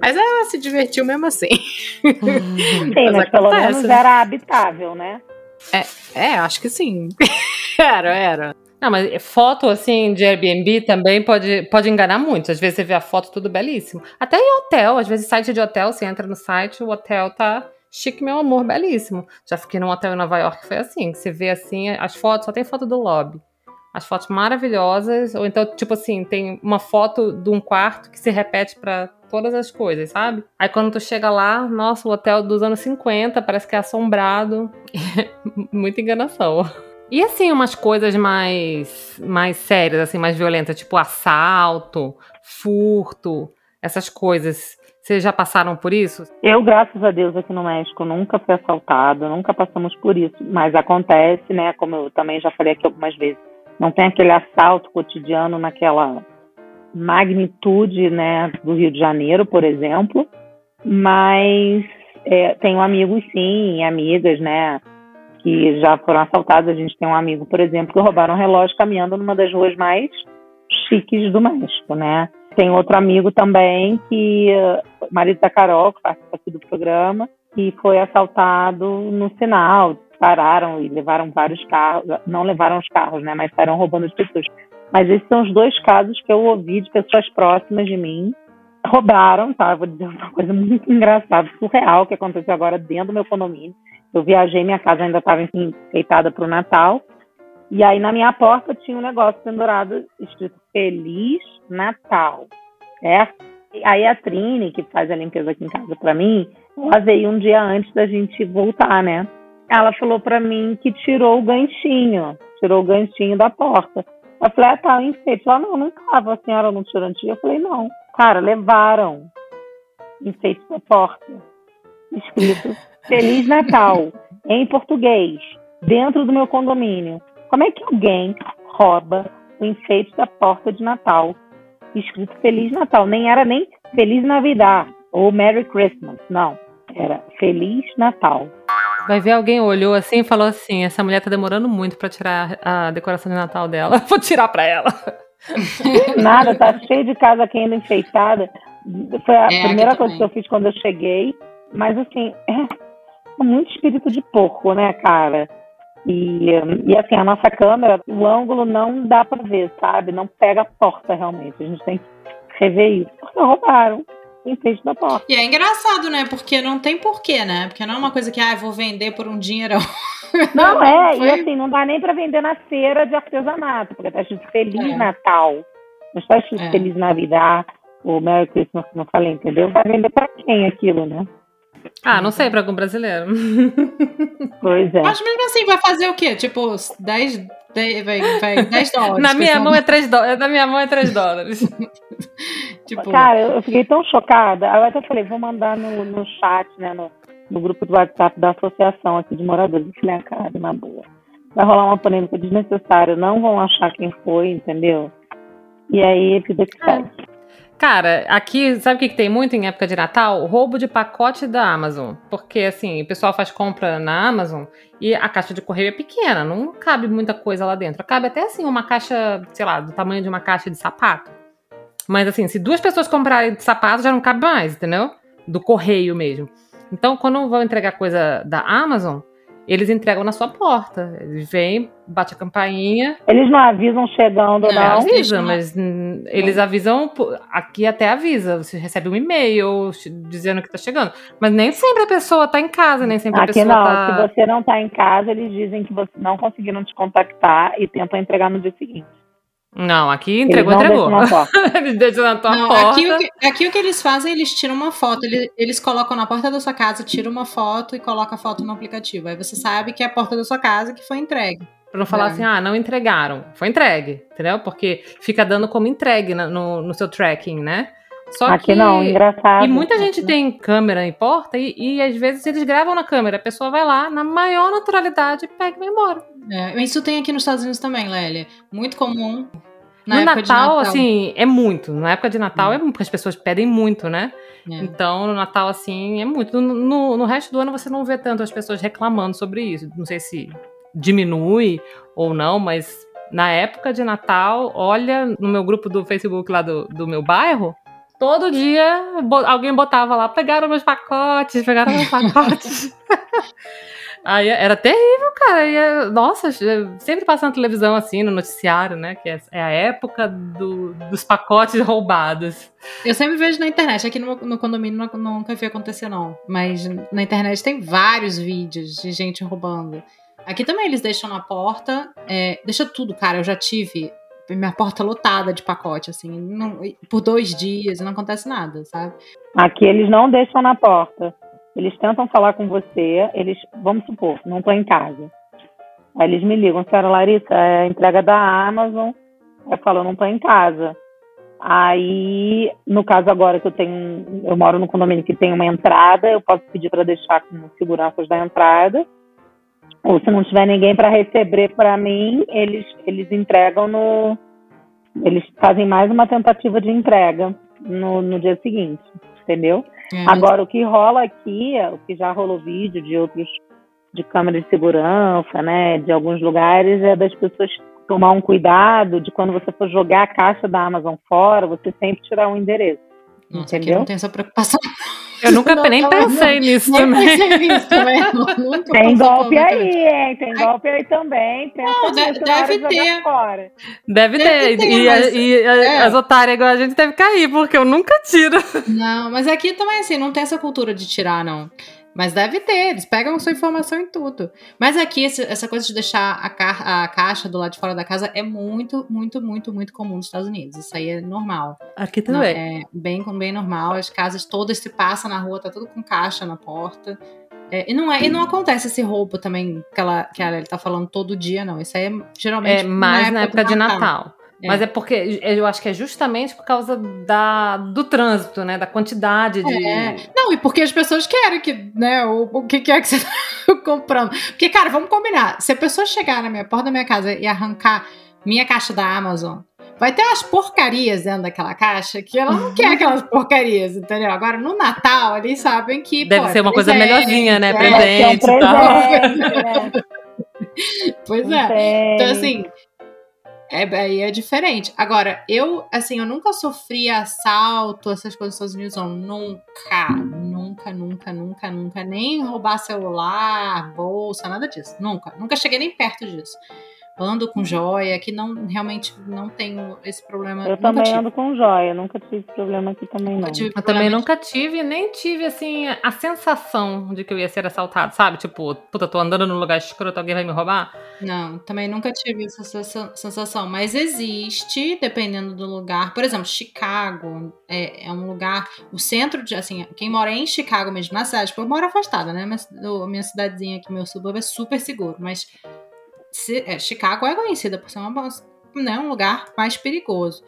Mas ela se divertiu mesmo assim. Sim, mas, mas pelo menos né? era habitável, né? É, é, acho que sim. era, era. Não, mas foto assim de Airbnb também pode, pode enganar muito. Às vezes você vê a foto tudo belíssimo. Até em hotel, às vezes site de hotel, você entra no site, o hotel tá chique, meu amor, belíssimo. Já fiquei num hotel em Nova York que foi assim, você vê assim, as fotos, só tem foto do lobby. As fotos maravilhosas, ou então, tipo assim, tem uma foto de um quarto que se repete para todas as coisas, sabe? Aí quando tu chega lá, nossa, o hotel dos anos 50, parece que é assombrado. Muita enganação. E assim, umas coisas mais, mais sérias, assim, mais violentas, tipo assalto, furto, essas coisas. Vocês já passaram por isso? Eu, graças a Deus, aqui no México nunca fui assaltada, nunca passamos por isso. Mas acontece, né? Como eu também já falei aqui algumas vezes, não tem aquele assalto cotidiano naquela magnitude, né, do Rio de Janeiro, por exemplo. Mas é, tenho amigos, sim, amigas, né, que já foram assaltados. A gente tem um amigo, por exemplo, que roubaram um relógio caminhando numa das ruas mais chiques do México, né? Tem outro amigo também que, marido da Carol, que participa aqui do programa, que foi assaltado no sinal. Pararam e levaram vários carros, não levaram os carros, né? Mas saíram roubando as pessoas. Mas esses são os dois casos que eu ouvi de pessoas próximas de mim. Roubaram, tá? Vou dizer uma coisa muito engraçada, surreal, que aconteceu agora dentro do meu condomínio. Eu viajei, minha casa ainda estava enfeitada para o Natal. E aí na minha porta tinha um negócio pendurado escrito Feliz Natal? E aí a Trine, que faz a limpeza aqui em casa para mim, ela veio um dia antes da gente voltar, né? Ela falou para mim que tirou o ganchinho, tirou o ganchinho da porta. Eu falei, ah, tá, enfeite. Ela, não, não tava, a senhora não tirou antes. Eu falei, não. Cara, levaram enfeite da porta, escrito Feliz Natal, em português, dentro do meu condomínio. Como é que alguém rouba o enfeite da porta de Natal escrito Feliz Natal? Nem era nem Feliz Navidad ou Merry Christmas, não. Era Feliz Natal. Vai ver alguém olhou assim e falou assim: essa mulher tá demorando muito para tirar a decoração de Natal dela. Vou tirar para ela. Nada, tá cheio de casa aqui ainda enfeitada. Foi a é, primeira coisa que eu fiz quando eu cheguei. Mas assim, é muito espírito de porco, né, cara? E, e assim, a nossa câmera, o ângulo não dá para ver, sabe? Não pega a porta realmente. A gente tem que rever isso. Porque roubaram em frente da porta. E é engraçado, né? Porque não tem porquê, né? Porque não é uma coisa que, ah, vou vender por um dinheirão. Não, é. Foi... E assim, não dá nem para vender na feira de artesanato, porque tá escrito Feliz é. Natal. Não está escrito é. Feliz Navidad ou Merry Christmas, como eu falei, entendeu? Vai vender para quem aquilo, né? Ah, não sei, para algum brasileiro. Pois é. Mas mesmo assim, vai fazer o quê? Tipo, 10, 10, vai, vai 10 dólares. Na minha, mão é 3 dólares. Na minha mão é 3 dólares. tipo... Cara, eu fiquei tão chocada. Aí eu até falei, vou mandar no, no chat, né, no, no grupo do WhatsApp da associação aqui de moradores. Eu falei, ah, cara, na boa. Vai rolar uma polêmica desnecessária, não vão achar quem foi, entendeu? E aí, vida que segue. Cara, aqui, sabe o que, que tem muito em época de Natal? Roubo de pacote da Amazon. Porque, assim, o pessoal faz compra na Amazon e a caixa de correio é pequena, não cabe muita coisa lá dentro. Cabe até, assim, uma caixa, sei lá, do tamanho de uma caixa de sapato. Mas, assim, se duas pessoas comprarem sapato, já não cabe mais, entendeu? Do correio mesmo. Então, quando vão entregar coisa da Amazon, eles entregam na sua porta. Eles vêm, bate a campainha. Eles não avisam chegando, não? Não, não. avisa, mas hum, eles avisam. Aqui até avisa. Você recebe um e-mail dizendo que tá chegando. Mas nem sempre a pessoa tá em casa, nem sempre Aqui a pessoa não. tá. Se você não tá em casa, eles dizem que você não conseguiram te contactar e tentam entregar no dia seguinte. Não, aqui Eles entregou, não entregou. eles deixam na tua Não, porta. aqui, o que, aqui o que eles fazem, eles tiram uma foto. Eles, eles colocam na porta da sua casa, tiram uma foto e colocam a foto no aplicativo. Aí você sabe que é a porta da sua casa que foi entregue. Pra não falar É. assim, ah, não entregaram. Foi entregue, entendeu? Porque fica dando como entregue na- no, no seu tracking, né? Só Aqui que... não, engraçado. E muita gente tem câmera em porta e, e às vezes eles gravam na câmera. A pessoa vai lá, na maior naturalidade, pega e vai embora. É, isso tem aqui nos Estados Unidos também, Lélia. Muito comum. Na no época Natal, de Natal, assim, é muito. Na época de Natal é muito, porque as pessoas pedem muito, né? É. Então, no Natal, assim, é muito. No, no, no resto do ano você não vê tanto as pessoas reclamando sobre isso. Não sei se diminui ou não, mas na época de Natal, olha, no meu grupo do Facebook lá do, do meu bairro, todo dia bo- alguém botava lá, pegaram meus pacotes, pegaram meus pacotes. Aí era terrível, cara. E, é- nossa, sempre passa na televisão assim, no noticiário, né? Que é, é a época do- dos pacotes roubados. Eu sempre vejo na internet, aqui no, no condomínio não- nunca vi acontecer, não. Mas na internet tem vários vídeos de gente roubando. Aqui também eles deixam na porta, é, deixa tudo, cara. Eu já tive minha porta lotada de pacote, assim, não- por dois dias e não acontece nada, sabe? Aqui eles não deixam na porta. Eles tentam falar com você, eles, vamos supor, não estou em casa. Aí eles me ligam, senhora Larissa, é entrega da Amazon. Eu falo, não estou em casa. Aí, no caso agora que eu tenho, eu moro no condomínio que tem uma entrada, eu posso pedir para deixar com seguranças da entrada. Ou se não tiver ninguém para receber para mim, eles eles entregam no eles fazem mais uma tentativa de entrega no, no dia seguinte, entendeu? É, Agora, o que rola aqui, o que já rolou vídeo de outros, de câmera de segurança, né, de alguns lugares, é das pessoas tomar um cuidado de quando você for jogar a caixa da Amazon fora, você sempre tirar um endereço. Nossa, aqui entendeu? não tem essa preocupação. Eu nunca Não, nem não, pensei nisso Nem também. pensei nisso também. Nunca Tem golpe aí, hein? Tem golpe aí também. Pensa Não, deve de jogar ter. Fora. Deve, Deve ter. ter, e mas- e a- é. as otárias igual a gente deve cair, porque eu nunca tiro. Não, mas aqui também, assim, não tem essa cultura de tirar, não. Mas deve ter, eles pegam sua informação em tudo. Mas aqui, essa coisa de deixar a, ca- a caixa do lado de fora da casa é muito, muito, muito, muito comum nos Estados Unidos. Isso aí é normal. Aqui Não, também. é bem, bem normal. As casas todas se passa na rua, tá tudo com caixa na porta. É, e, não é, e não acontece esse roubo também que ela, que ela ele tá falando todo dia, não. Isso aí é geralmente É mais na época de Natal. É. Mas é porque eu acho que é justamente por causa da, do trânsito, né? Da quantidade de. É. Não, e porque as pessoas querem que, né, o, o que que é que você tá comprando. Porque, cara, vamos combinar. Se a pessoa chegar na minha porta da minha casa e arrancar minha caixa da Amazon, vai ter umas porcarias dentro daquela caixa que ela não quer aquelas porcarias, entendeu? Agora, no Natal, eles sabem que. Deve pô, é ser uma coisa melhorzinha, né? é, Presente e um tal. né? Pois é. Então, assim, é, aí é diferente. Agora, eu, assim, eu nunca sofri assalto, essas coisas nos Estados não. Nunca, nunca, nunca, nunca, nunca. Nem roubar celular, bolsa, nada disso. Nunca. Nunca cheguei nem perto disso. Ando com joia, que não, realmente não tenho esse problema. Eu nunca também tive. ando com joia, nunca tive problema aqui também não. Nunca tive Eu também de- nunca tive, nem tive, assim, a sensação de que eu ia ser assaltado, sabe? Tipo, puta, tô andando num lugar escroto, alguém vai me roubar? Não, também nunca tive essa sensa- sensação. Mas existe, dependendo do lugar. Por exemplo, Chicago é, é um lugar. O centro de. Assim, quem mora em Chicago mesmo, na cidade, porque eu moro afastada, né? Mas a minha cidadezinha aqui, meu subúrbio, é super seguro. Mas é, Chicago é conhecida por ser uma, né, um lugar mais perigoso.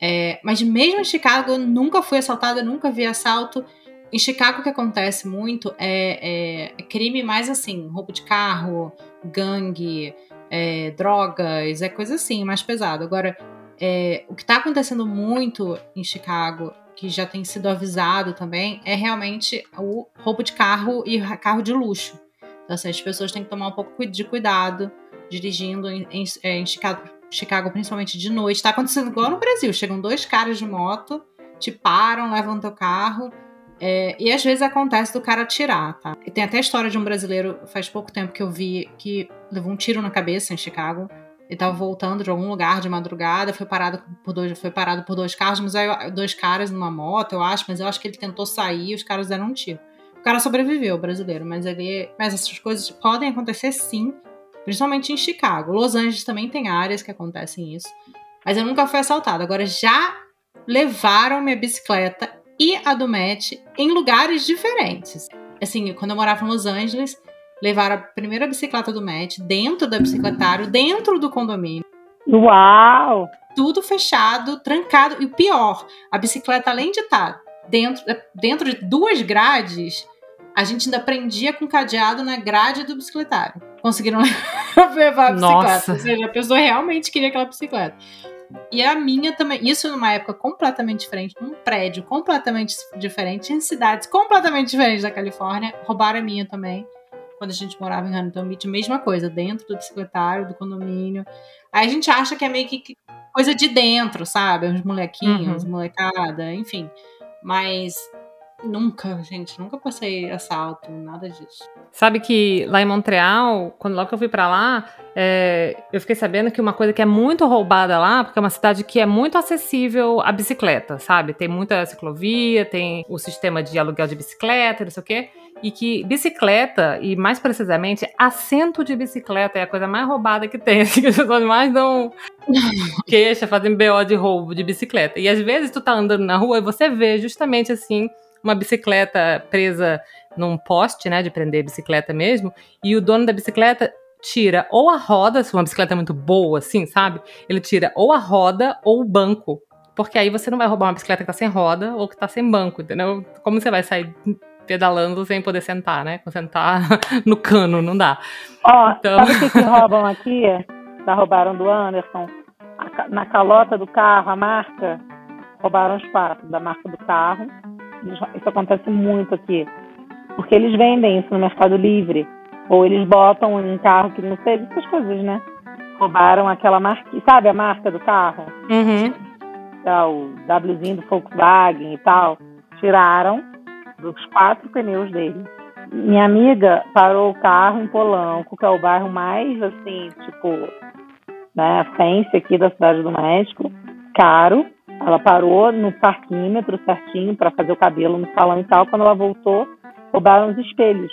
É, mas mesmo em Chicago, eu nunca fui assaltada, nunca vi assalto. Em Chicago, o que acontece muito é, é- é crime mais assim, roubo de carro, gangue, é, drogas, é coisa assim, mais pesado. Agora, É, o que está acontecendo muito em Chicago, que já tem sido avisado também, é realmente o roubo de carro e carro de luxo. Então, assim, as pessoas têm que tomar um pouco de cuidado dirigindo em, em, é, em Chicago, Chicago, principalmente de noite. Está acontecendo igual no Brasil. Chegam dois caras de moto, te param, levam teu carro. É, e às vezes acontece do cara atirar, tá? E tem até a história de um brasileiro, faz pouco tempo que eu vi, que levou um tiro na cabeça em Chicago. Ele tava voltando de algum lugar de madrugada, foi parado por dois, foi parado por dois carros, mas aí dois caras numa moto, eu acho, mas eu acho que ele tentou sair e os caras deram um tiro. O cara sobreviveu, brasileiro, mas ele, mas essas coisas podem acontecer sim, principalmente em Chicago. Los Angeles também tem áreas que acontecem isso. Mas eu nunca fui assaltado. Agora já levaram minha bicicleta e a do Matt em lugares diferentes. Assim, quando eu morava em Los Angeles, levaram a primeira bicicleta do Matt dentro do bicicletário, dentro do condomínio. Uau! Tudo fechado, trancado. E o pior, a bicicleta, além de estar dentro, dentro de duas grades, a gente ainda prendia com cadeado na grade do bicicletário. Conseguiram levar a bicicleta. Nossa. Ou seja, a pessoa realmente queria aquela bicicleta. E a minha também, isso numa época completamente diferente, num prédio completamente diferente, em cidades completamente diferentes da Califórnia, roubaram a minha também. Quando a gente morava em Huntington Beach, mesma coisa, dentro do bicicletário, do condomínio. Aí a gente acha que é meio que coisa de dentro, sabe? Os molequinhos, uhum. molecada, enfim. Mas Nunca, gente, nunca passei assalto, nada disso. Sabe que lá em Montreal, quando logo que eu fui para lá, é, eu fiquei sabendo que uma coisa que é muito roubada lá, porque é uma cidade que é muito acessível à bicicleta, sabe? Tem muita ciclovia, tem o sistema de aluguel de bicicleta, não sei o quê. E que bicicleta, e mais precisamente, assento de bicicleta é a coisa mais roubada que tem. Assim, que as pessoas mais dão queixa, fazem BO de roubo de bicicleta. E às vezes tu tá andando na rua e você vê justamente assim uma bicicleta presa num poste, né, de prender bicicleta mesmo, e o dono da bicicleta tira ou a roda, se uma bicicleta é muito boa, assim, sabe? Ele tira ou a roda ou o banco. Porque aí você não vai roubar uma bicicleta que tá sem roda ou que tá sem banco, entendeu? Como você vai sair pedalando sem poder sentar, né? Com sentar no cano, não dá. Ó, então... sabe o que, que roubam aqui? Já roubaram do Anderson? Na calota do carro, a marca, roubaram os quatro da marca do carro isso acontece muito aqui. Porque eles vendem isso no Mercado Livre. Ou eles botam em carro que não sei, essas coisas, né? Roubaram aquela marca, sabe a marca do carro? Uhum. É, o Wzinho do Volkswagen e tal. Tiraram dos quatro pneus dele. Minha amiga parou o carro em Polanco, que é o bairro mais, assim, tipo, né, fancy aqui da cidade do México. Caro ela parou no parquímetro certinho para fazer o cabelo no salão e tal. Quando ela voltou, roubaram os espelhos.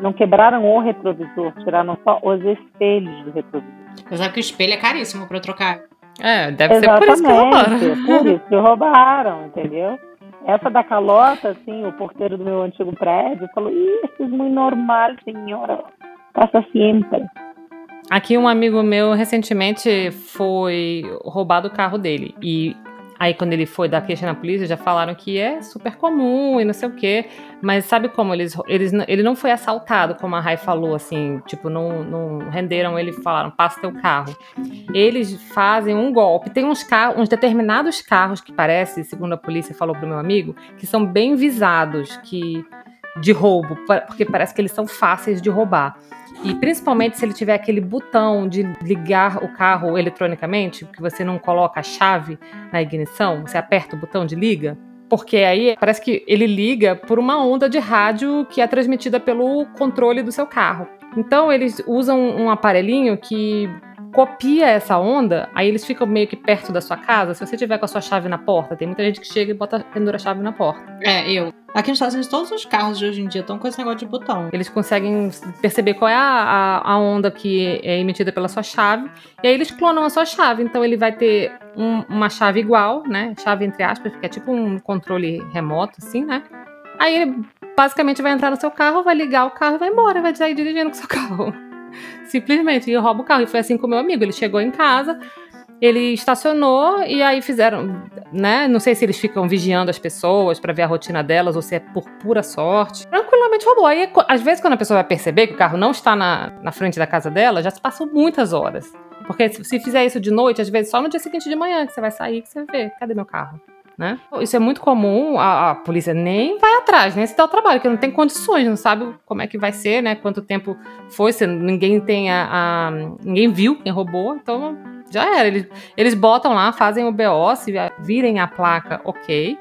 Não quebraram o retrovisor, tiraram só os espelhos do retrovisor. Você sabe que o espelho é caríssimo para trocar. É, deve Exatamente, ser por isso que roubaram. Por isso que roubaram, entendeu? Essa da calota, assim, o porteiro do meu antigo prédio falou: Isso é muito normal, senhora. Passa sempre. Aqui um amigo meu recentemente foi roubado o carro dele e Aí, quando ele foi dar queixa na polícia, já falaram que é super comum e não sei o quê. Mas sabe como? Eles, eles, ele não foi assaltado, como a Rai falou, assim, tipo, não, não renderam ele falaram, passa teu carro. Eles fazem um golpe. Tem uns carros, uns determinados carros que parece, segundo a polícia falou pro meu amigo, que são bem visados, que de roubo, porque parece que eles são fáceis de roubar. E principalmente se ele tiver aquele botão de ligar o carro eletronicamente, que você não coloca a chave na ignição, você aperta o botão de liga. Porque aí parece que ele liga por uma onda de rádio que é transmitida pelo controle do seu carro. Então eles usam um aparelhinho que copia essa onda, aí eles ficam meio que perto da sua casa. Se você tiver com a sua chave na porta, tem muita gente que chega e bota pendura a chave na porta. É, eu. Aqui nos Estados Unidos, todos os carros de hoje em dia estão com esse negócio de botão. Eles conseguem perceber qual é a, a, onda que é emitida pela sua chave, e aí eles clonam a sua chave. Então ele vai ter um, uma chave igual, né? Chave entre aspas, porque é tipo um controle remoto, assim, né? Aí ele basicamente vai entrar no seu carro, vai ligar o carro e vai embora, vai sair dirigindo com o seu carro. Simplesmente, e rouba o carro. E foi assim com o meu amigo. Ele chegou em casa, ele estacionou e aí fizeram, né? Não sei se eles ficam vigiando as pessoas para ver a rotina delas ou se é por pura sorte. Tranquilamente roubou. Aí, às vezes, quando a pessoa vai perceber que o carro não está na, na frente da casa dela, já se passou muitas horas. Porque se, se fizer isso de noite, às vezes só no dia seguinte de manhã que você vai sair, que você vê, cadê meu carro? Né? Isso é muito comum, a, a, polícia nem vai atrás, nem se dá o trabalho, porque não tem condições, não sabe como é que vai ser, né? Quanto tempo foi, se ninguém tem a, a ninguém viu quem roubou, então já era. Eles, eles botam lá, fazem o BO, se virem a placa, ok.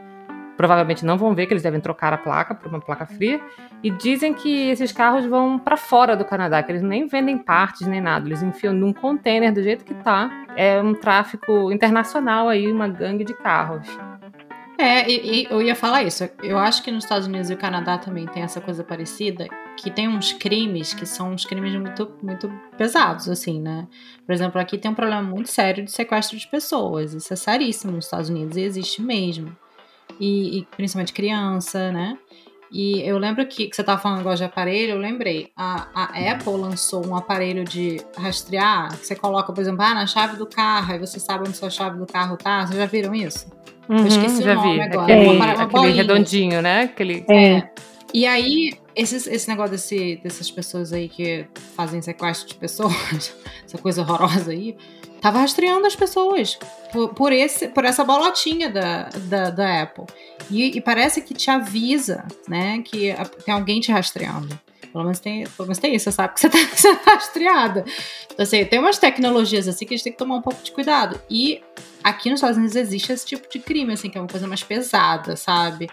Provavelmente não vão ver que eles devem trocar a placa por uma placa fria. E dizem que esses carros vão para fora do Canadá, que eles nem vendem partes nem nada. Eles enfiam num container do jeito que tá. É um tráfico internacional aí, uma gangue de carros. É, e, e, eu ia falar isso. Eu acho que nos Estados Unidos e o Canadá também tem essa coisa parecida, que tem uns crimes que são uns crimes muito, muito pesados, assim, né? Por exemplo, aqui tem um problema muito sério de sequestro de pessoas. Isso é seríssimo nos Estados Unidos e existe mesmo. E, e principalmente criança, né? E eu lembro que, que você estava falando agora de aparelho, eu lembrei. A, a, Apple lançou um aparelho de rastrear, que você coloca, por exemplo, ah, na chave do carro, aí você sabe onde sua chave do carro tá. Vocês já viram isso? Uhum, eu esqueci já o nome vi. agora. Aquele, uma, uma aquele redondinho, né? Aquele... É. E aí, esses, esse negócio desse, dessas pessoas aí que fazem sequestro de pessoas, essa coisa horrorosa aí, tava rastreando as pessoas por, por, esse, por essa bolotinha da, da, da Apple. E, e, parece que te avisa, né, que tem alguém te rastreando. Pelo menos tem, pelo menos tem isso, você sabe que você está sendo rastreada. Então, assim, tem umas tecnologias assim que a gente tem que tomar um pouco de cuidado. E aqui nos Estados Unidos existe esse tipo de crime, assim, que é uma coisa mais pesada, sabe?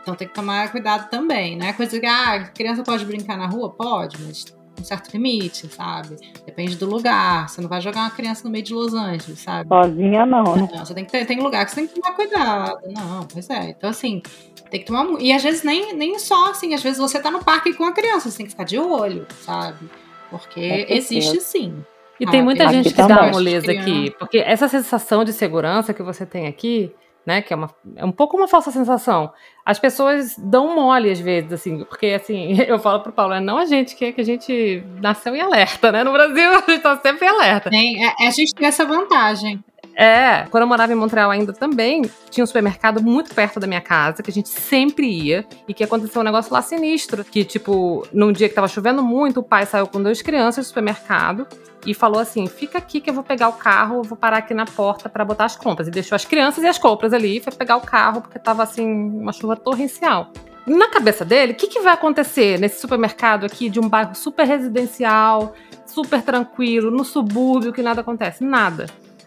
Então tem que tomar cuidado também, né? Coisa que, ah, criança pode brincar na rua? Pode, mas certo limite, sabe? Depende do lugar. Você não vai jogar uma criança no meio de Los Angeles, sabe? Sozinha não, né? Não, você tem que ter, tem lugar que você tem que tomar cuidado. Não, pois é. Então, assim, tem que tomar. E às vezes nem, nem só, assim, às vezes você tá no parque com a criança, você tem que ficar de olho, sabe? Porque existe sim. E ah, tem muita tem gente que dá moleza aqui, porque essa sensação de segurança que você tem aqui, né, que é, uma, é um pouco uma falsa sensação. As pessoas dão mole às vezes, assim, porque assim, eu falo pro Paulo, é não a gente que, que a gente nasceu em alerta, né? No Brasil a gente tá sempre em alerta. Tem, é, a gente tem essa vantagem. É, quando eu morava em Montreal ainda também, tinha um supermercado muito perto da minha casa, que a gente sempre ia, e que aconteceu um negócio lá sinistro. Que, tipo, num dia que tava chovendo muito, o pai saiu com duas crianças do supermercado e falou assim: fica aqui que eu vou pegar o carro, vou parar aqui na porta para botar as compras. E deixou as crianças e as compras ali, e foi pegar o carro, porque tava assim, uma chuva torrencial. Na cabeça dele, o que, que vai acontecer nesse supermercado aqui de um bairro super residencial, super tranquilo, no subúrbio, que nada acontece? Nada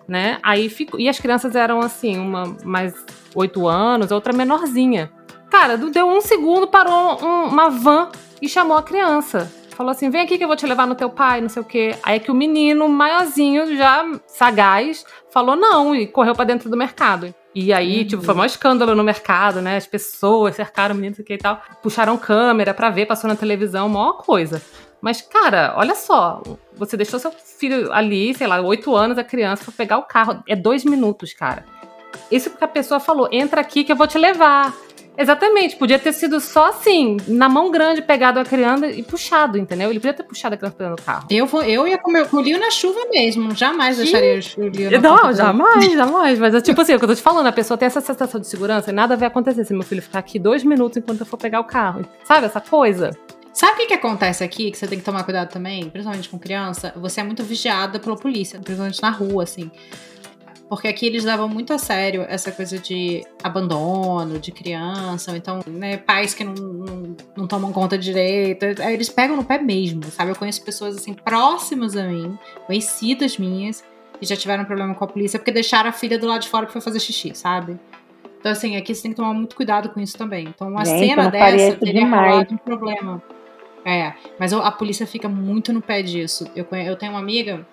né? Aí ficou. E as crianças eram assim, uma mais oito anos, outra menorzinha. Cara, deu um segundo, parou um, uma van e chamou a criança. Falou assim: vem aqui que eu vou te levar no teu pai, não sei o quê. Aí é que o menino, maiorzinho, já sagaz, falou não e correu para dentro do mercado. E aí, uhum. tipo, foi um escândalo no mercado, né? As pessoas cercaram o menino e tal. Puxaram câmera pra ver, passou na televisão, maior coisa. Mas, cara, olha só. Você deixou seu filho ali, sei lá, oito anos, a criança, pra pegar o carro. É dois minutos, cara. Isso porque a pessoa falou: entra aqui que eu vou te levar. Exatamente, podia ter sido só assim, na mão grande, pegado a criança e puxado, entendeu? Ele podia ter puxado a criança dentro do carro. Eu, vou, eu ia comer o Lio na chuva mesmo, jamais deixaria o Lio na Não, jamais, jamais. Mas é tipo assim, o que eu tô te falando, a pessoa tem essa sensação de segurança e nada vai acontecer se meu filho ficar aqui dois minutos enquanto eu for pegar o carro. Sabe essa coisa? Sabe o que, que acontece aqui, que você tem que tomar cuidado também, principalmente com criança? Você é muito vigiada pela polícia, principalmente na rua, assim. Porque aqui eles levam muito a sério essa coisa de abandono de criança, ou então, né, pais que não, não, não, tomam conta direito. Eles pegam no pé mesmo, sabe? Eu conheço pessoas assim próximas a mim, conhecidas minhas, que já tiveram problema com a polícia porque deixaram a filha do lado de fora pra fazer xixi, sabe? Então, assim, aqui você tem que tomar muito cuidado com isso também. Então, uma Gente, cena dessa teria rolado um problema. É, mas a polícia fica muito no pé disso. Eu, eu tenho uma amiga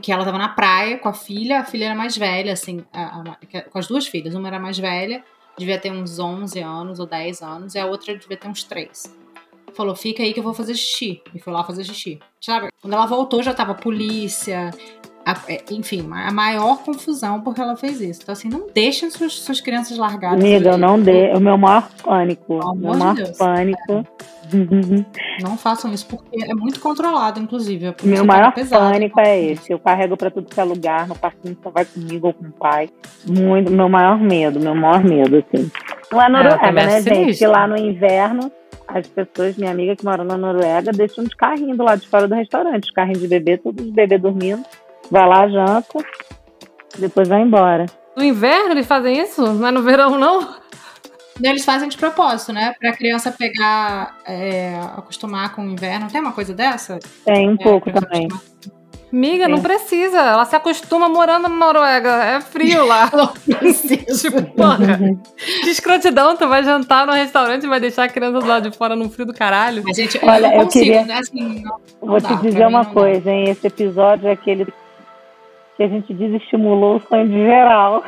que ela tava na praia com a filha, a filha era mais velha, assim, a, a, com as duas filhas. Uma era mais velha, devia ter uns 11 anos ou 10 anos, e a outra devia ter uns 3. Falou, fica aí que eu vou fazer xixi. E foi lá fazer xixi. Sabe? Quando ela voltou, já tava polícia, a, é, enfim, a maior confusão porque ela fez isso. Então, assim, não deixa suas, suas crianças largadas. Amiga, eu não dei. O meu maior pânico. O meu maior pânico. É. Não façam isso porque é muito controlado, inclusive. Meu maior pânico é esse. Eu carrego para tudo que é lugar, no parquinho só vai comigo ou com o pai. Muito, meu maior medo, meu maior medo, assim. Lá na é, Noruega, né, gente? Que lá no inverno as pessoas, minha amiga que mora na Noruega, deixam os carrinhos do lado de fora do restaurante, os carrinhos de bebê, todos os bebês dormindo vai lá, janta, depois vai embora. No inverno eles fazem isso? Não é no verão, não? Eles fazem de propósito, né? Pra criança pegar, é, acostumar com o inverno. Tem uma coisa dessa? Tem um É, pouco também. Miga, não Sim. precisa. Ela se acostuma morando na Noruega. É frio lá. Não precisa. tipo, porra. De escrotidão, tu vai jantar no restaurante e vai deixar a criança do lado de fora no frio do caralho. Mas, gente, Olha, eu não eu consigo, queria- né? Assim, não, não Vou dá, te dizer uma coisa, hein? Esse episódio é aquele que a gente desestimulou o sonho de geral.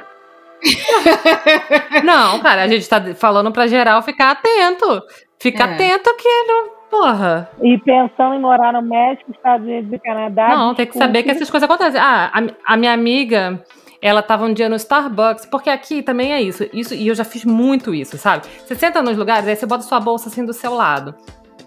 Não, cara, a gente tá falando pra geral ficar atento. Fica É. atento que não. Porra. E pensando em morar no México, Estados Unidos e Canadá. Não, tem que saber que essas coisas acontecem. Ah, a, a minha amiga, ela tava um dia no Starbucks, porque aqui também é isso. Isso e eu já fiz muito isso, sabe? Você senta nos lugares, aí você bota sua bolsa assim do seu lado.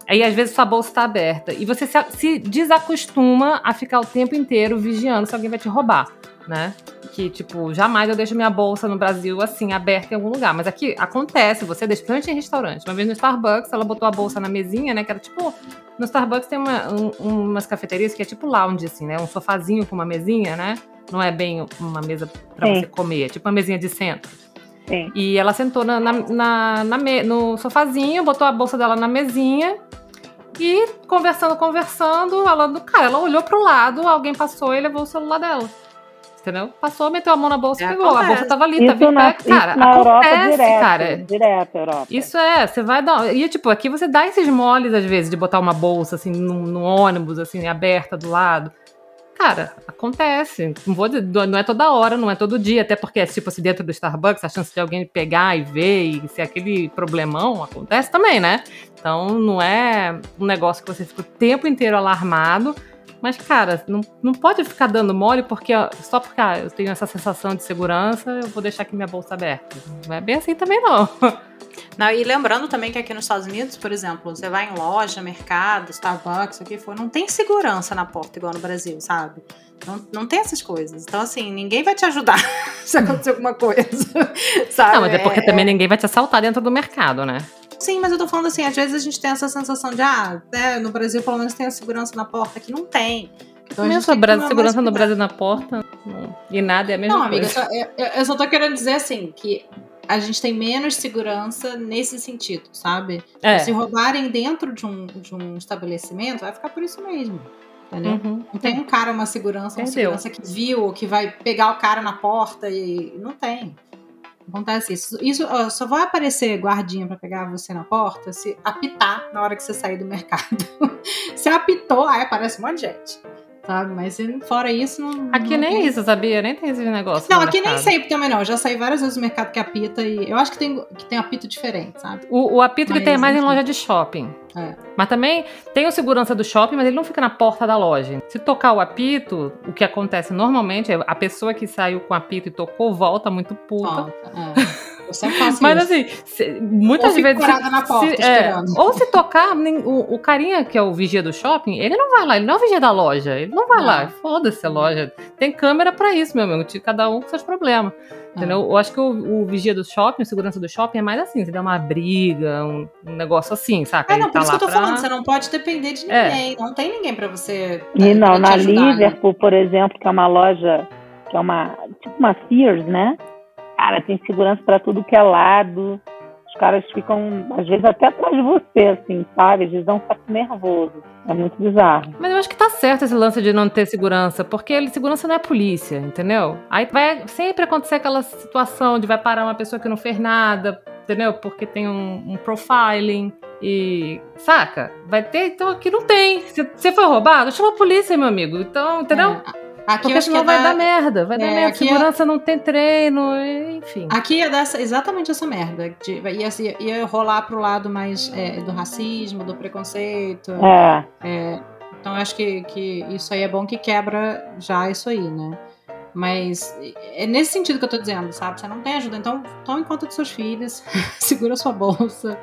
Aí às vezes sua bolsa tá aberta e você se, se desacostuma a ficar o tempo inteiro vigiando se alguém vai te roubar, né? Que tipo, jamais eu deixo minha bolsa no Brasil assim aberta em algum lugar, mas aqui acontece, você deixa principalmente em restaurante. Uma vez no Starbucks, ela botou a bolsa na mesinha, né, que era tipo no Starbucks tem uma- um- umas cafeterias que é tipo lounge, assim, né? Um sofazinho com uma mesinha, né? Não é bem uma mesa pra Sim. você comer, é tipo uma mesinha de centro. Sim. E ela sentou na, na, na- na me- no sofazinho, botou a bolsa dela na mesinha e conversando, conversando, ela, cara, ela olhou pro lado, alguém passou e levou o celular dela. Entendeu? Passou, meteu a mão na bolsa e É, pegou. A acontece. bolsa tava ali, tava Isso em na, pé. Cara, na Europa acontece, direto. cara. Direto, Europa. Isso é, você vai dar. E, tipo, aqui você dá esses moles, às vezes, de botar uma bolsa, assim, no, no ônibus, assim, aberta do lado. Cara, acontece. Não, vou dizer, não é toda hora, não é todo dia, até porque, tipo assim, dentro do Starbucks, a chance de alguém pegar e ver e ser aquele problemão acontece também, né? Então, não é um negócio que você fica o tempo inteiro alarmado. Mas, cara, não, não pode ficar dando mole porque só porque ah, eu tenho essa sensação de segurança, eu vou deixar aqui minha bolsa aberta. Não é bem assim também, não. Não, e lembrando também que aqui nos Estados Unidos, por exemplo, você vai em loja, mercado, Starbucks, o que for, não tem segurança na porta igual no Brasil, sabe? Não, não tem essas coisas. Então, assim, ninguém vai te ajudar se acontecer alguma coisa, sabe? Não, mas é porque também ninguém vai te assaltar dentro do mercado, né? Sim, mas eu tô falando assim, às vezes a gente tem essa sensação de, ah, né, no Brasil pelo menos tem a segurança na porta, aqui não tem. Então, a Mesmo que tomar segurança no. Brasil na porta não- e nada é a mesma Não, amiga, eu coisa. só, eu- eu só tô querendo dizer assim, que a gente tem menos segurança nesse sentido, sabe? É. Se roubarem dentro de um, de um estabelecimento, vai ficar por isso mesmo. Entendeu? Uhum. Não tem um cara, uma segurança, uma Perdeu. segurança que viu, ou que vai pegar o cara na porta e. Não tem. Acontece isso. Isso ó, só vai aparecer guardinha pra pegar você na porta se apitar na hora que você sair do mercado. se apitou, aí aparece um monte de gente. Sabe? Mas fora isso, não. Aqui não nem tem- isso, sabia? Nem tem esse negócio. Não, aqui nem mercado. sempre também não. Eu já saí várias vezes no mercado que apita e eu acho que tem, que tem apito diferente, sabe? O, o apito que Mas, tem é mais em loja de shopping. É. Mas também tem o segurança do shopping, mas ele não fica na porta da loja. Se tocar o apito, o que acontece normalmente é a pessoa que saiu com apito e tocou volta muito puta. Volta, é. Eu sempre faço Mas isso. assim, se- muitas Ou vezes. parada na porta, é, esperando. ou se tocar, nem- o, o carinha que é o vigia do shopping, ele não vai lá, ele não é o vigia da loja. Ele não vai Não. lá. Foda-se a loja. Tem câmera pra isso, meu amigo. Cada um com seus problemas. Entendeu? Eu acho que o, o vigia do shopping, o segurança do shopping é mais assim, se der uma briga, um, um negócio assim, saca? É, não, por tá isso que eu tô lá pra- falando, você não pode depender de É. ninguém. Não tem ninguém pra você. E não, pra te na ajudar, né? Liverpool, por exemplo, que é uma loja, que é uma, tipo uma Sears, né? Cara, tem segurança pra tudo que é lado. Os caras ficam, às vezes, até atrás de você, assim, sabe? Eles dão um saco nervoso. É muito bizarro. Mas eu acho que tá certo esse lance de não ter segurança, porque segurança não é polícia, entendeu? Aí vai sempre acontecer aquela situação de vai parar uma pessoa que não fez nada, entendeu? Porque tem um, um profiling e. Saca? Vai ter, então aqui não tem. Se você foi roubado, chama a polícia, meu amigo. Então, entendeu? É. Aqui Porque senão é vai da- dar merda, vai dar é, merda. aqui é- Segurança não tem treino, enfim. Aqui ia dar essa- exatamente essa merda. De, ia, ia, ia rolar pro lado mais é, do racismo, do preconceito. É. É, então eu acho que, que isso aí é bom que quebra já isso aí, né? Mas é nesse sentido que eu tô dizendo, sabe? Você não tem ajuda, então tome conta dos seus filhos, segura sua bolsa,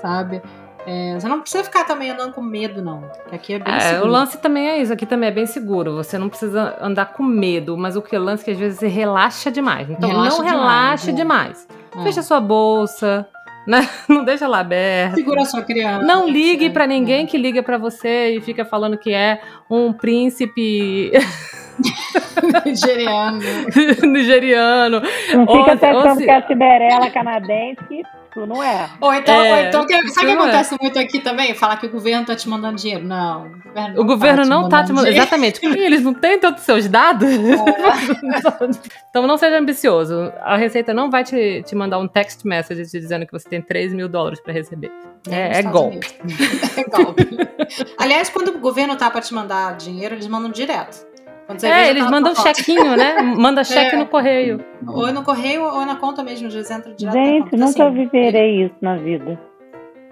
sabe? É, você não precisa ficar também andando com medo, não. Que aqui é bem É, o seguro. lance também é isso, aqui também é bem seguro. Você não precisa andar com medo, mas o que o lance é que às vezes você relaxa demais. Então Relaxa não demais, relaxe é. demais. É. Fecha sua bolsa, né? Não deixa ela aberta. Segura a sua criança. Não ligue é, pra ninguém que liga pra você e fica falando que é um príncipe Nigeriano. Nigeriano. Não fica Ou- pensando ou se- que é a Cinderela canadense, que tu não é. Ou então, É, ou então que- sabe o que é. acontece muito aqui também? Falar que o governo tá te mandando dinheiro. Não, o governo O governo te não tá te mandando. dinheiro. Exatamente. Eles não têm todos os seus dados. então não seja ambicioso. A Receita não vai te, te mandar um text message te dizendo que você tem 3 mil dólares pra receber. É- é Estados golpe. É golpe. Aliás, quando o governo tá pra te mandar dinheiro, eles mandam direto. Quando você vê, É, já eles na mandam chequinho, né? Manda cheque É. no correio. Ou no correio ou na conta mesmo, eles entram direto na Gente, conta. nunca Assim, viverei isso na vida.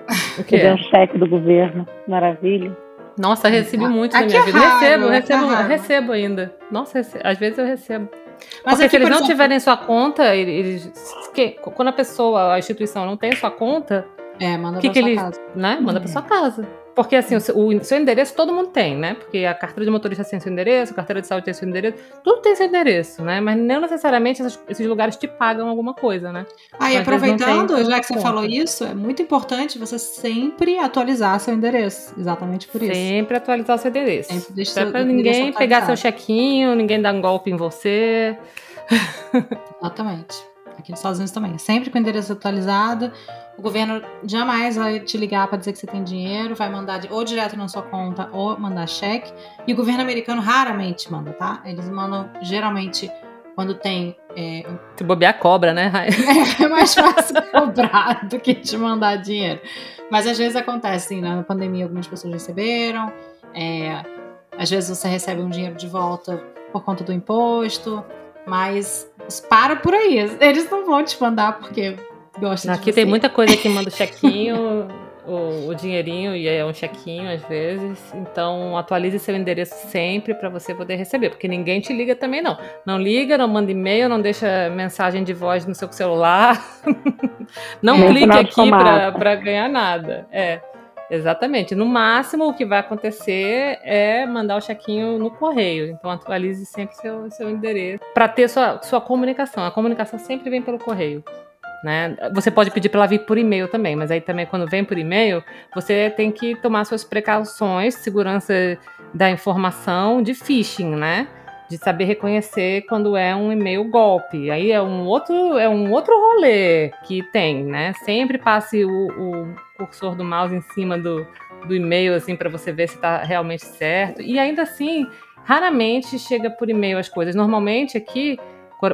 O que é? um cheque do governo. Maravilha. Nossa, recebi muito na Aqui minha é vida. raro, recebo, é recebo, raro. recebo ainda. Nossa, rece- às vezes eu recebo. Mas Porque aqui, se eles por não exemplo- tiverem sua conta, eles. que- quando a pessoa, a instituição não tem sua conta, É, manda Que pra que sua ele- casa. né? Manda pra sua casa. Porque assim, o seu, o seu endereço todo mundo tem, né? Porque a carteira de motorista tem seu endereço, a carteira de saúde tem seu endereço, tudo tem seu endereço, né? Mas não necessariamente essas- esses lugares te pagam alguma coisa, né? Ah, e aproveitando, já que você conta. falou isso, é muito importante você sempre atualizar seu endereço. Exatamente por isso. Sempre atualizar o seu endereço. Sempre deixa Até pra ninguém pegar seu chequinho, ninguém dar um golpe em você. Exatamente. Aqui nos Estados Unidos também. Sempre com o endereço atualizado. O governo jamais vai te ligar para dizer que você tem dinheiro, vai mandar ou direto na sua conta ou mandar cheque. E o governo americano raramente manda, tá? Eles mandam geralmente quando tem. É, Se bobear, cobra, né? Rai? é mais fácil cobrar do que te mandar dinheiro. Mas às vezes acontece, assim, na pandemia algumas pessoas receberam. é, às vezes você recebe um dinheiro de volta por conta do imposto. Mas para por aí. Eles não vão te mandar porque gostam de Aqui você. tem muita coisa que manda o chequinho, o, o dinheirinho, e é um chequinho às vezes. Então, atualize seu endereço sempre para você poder receber, porque ninguém te liga também não. Não liga, não manda e-mail, não deixa mensagem de voz no seu celular. não É, clique aqui para ganhar nada. É. Exatamente. No máximo, o que vai acontecer é mandar o chequinho no correio. Então, atualize sempre seu, seu endereço para ter sua, sua comunicação. A comunicação sempre vem pelo correio. Né? Você pode pedir para ela vir por e-mail também, mas aí também quando vem por e-mail, você tem que tomar suas precauções, segurança da informação de phishing, né? De saber reconhecer quando é um e-mail golpe. Aí é um outro, é um outro rolê que tem, né? Sempre passe o, o cursor do mouse em cima do, do e-mail, assim, para você ver se está realmente certo. E ainda assim, raramente chega por e-mail as coisas. Normalmente aqui,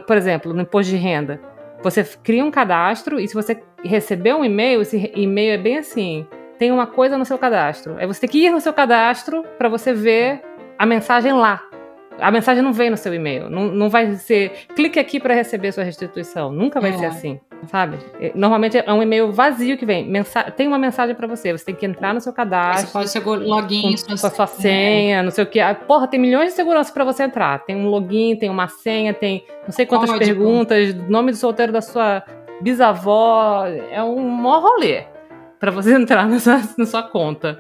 por exemplo, no imposto de renda, você cria um cadastro e se você receber um e-mail, esse e-mail é bem assim: tem uma coisa no seu cadastro. Aí você tem que ir no seu cadastro para você ver a mensagem lá. A mensagem não vem no seu e-mail. Não, não vai ser clique aqui para receber sua restituição. Nunca vai É. ser assim, sabe? É, Normalmente é um e-mail vazio que vem. Mensa tem uma mensagem para você. Você tem que entrar no seu cadastro Você ser login, com, com a sua senha, não sei o que. Ah, Porra, tem milhões de segurança pra você entrar. Tem um login, tem uma senha, tem não sei quantas Código. perguntas, nome do solteiro da sua bisavó. É um maior rolê pra você entrar na sua conta.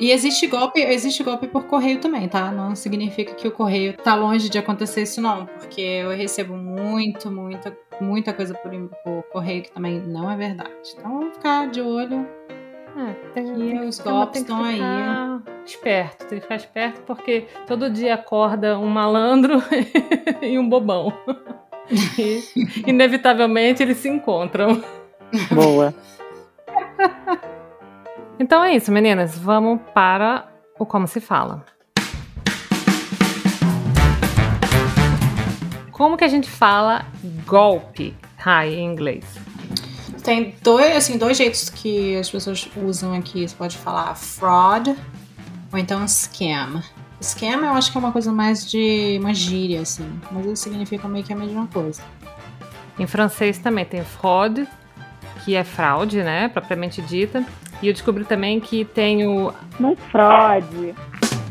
E existe golpe, existe golpe por correio também, tá? Não significa que o correio tá longe de acontecer isso, não. Porque eu recebo muito, muita, muita coisa por, por correio que também não é verdade. Então vamos ficar de olho. É, tem, E tem que os ficar- golpes estão aí. Esperto, tem que ficar esperto porque todo dia acorda um malandro e um bobão. E, inevitavelmente eles se encontram. Boa. Então é isso, meninas. Vamos para o como se fala. Como que a gente fala golpe, Rai, em inglês? Tem dois, assim, dois jeitos que as pessoas usam aqui. Você pode falar fraud ou então scam. Scam eu acho que é uma coisa mais de uma gíria, assim. Mas isso significa meio que a mesma coisa. Em francês também tem fraude, que é fraude, né, propriamente dita. E eu descobri também que tem o Não fraude.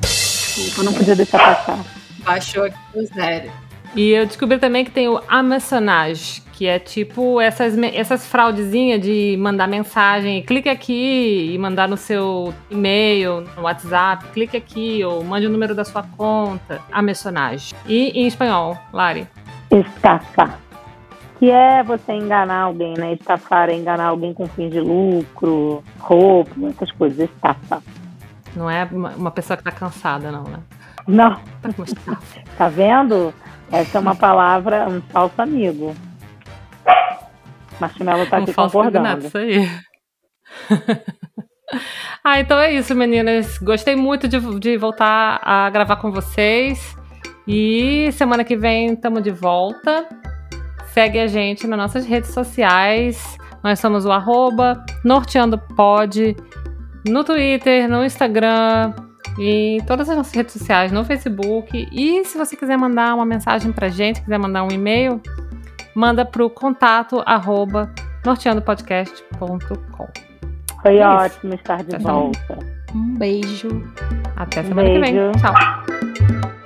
Desculpa, não podia deixar passar. Baixou aqui o zero. E eu descobri também que tem o amassonage, que é tipo essas, essas fraudezinhas de mandar mensagem, clique aqui e mandar no seu e-mail, no WhatsApp, clique aqui ou mande o número da sua conta. Amassonage. E em espanhol, Lari? Estafa. Que é você enganar alguém, né? Estafar é enganar alguém com fins de lucro, roubo, essas coisas. Estafa. Não é uma pessoa que tá cansada, não, né? Não, Tá vendo? Essa é uma palavra, um falso amigo. Marshmallow tá Um aqui falso concordando. isso aí. ah, então é isso, meninas. Gostei muito de, de voltar a gravar com vocês. E semana que vem estamos de volta. Segue a gente nas nossas redes sociais. Nós somos o arroba norteandopod no Twitter, no Instagram, e em todas as nossas redes sociais, no Facebook. E se você quiser mandar uma mensagem pra gente, quiser mandar um e-mail, manda pro contato arroba norteandopodcast.com. Foi É isso. ótimo estar de bom. volta. Um beijo. Até semana que vem. beijo. Tchau.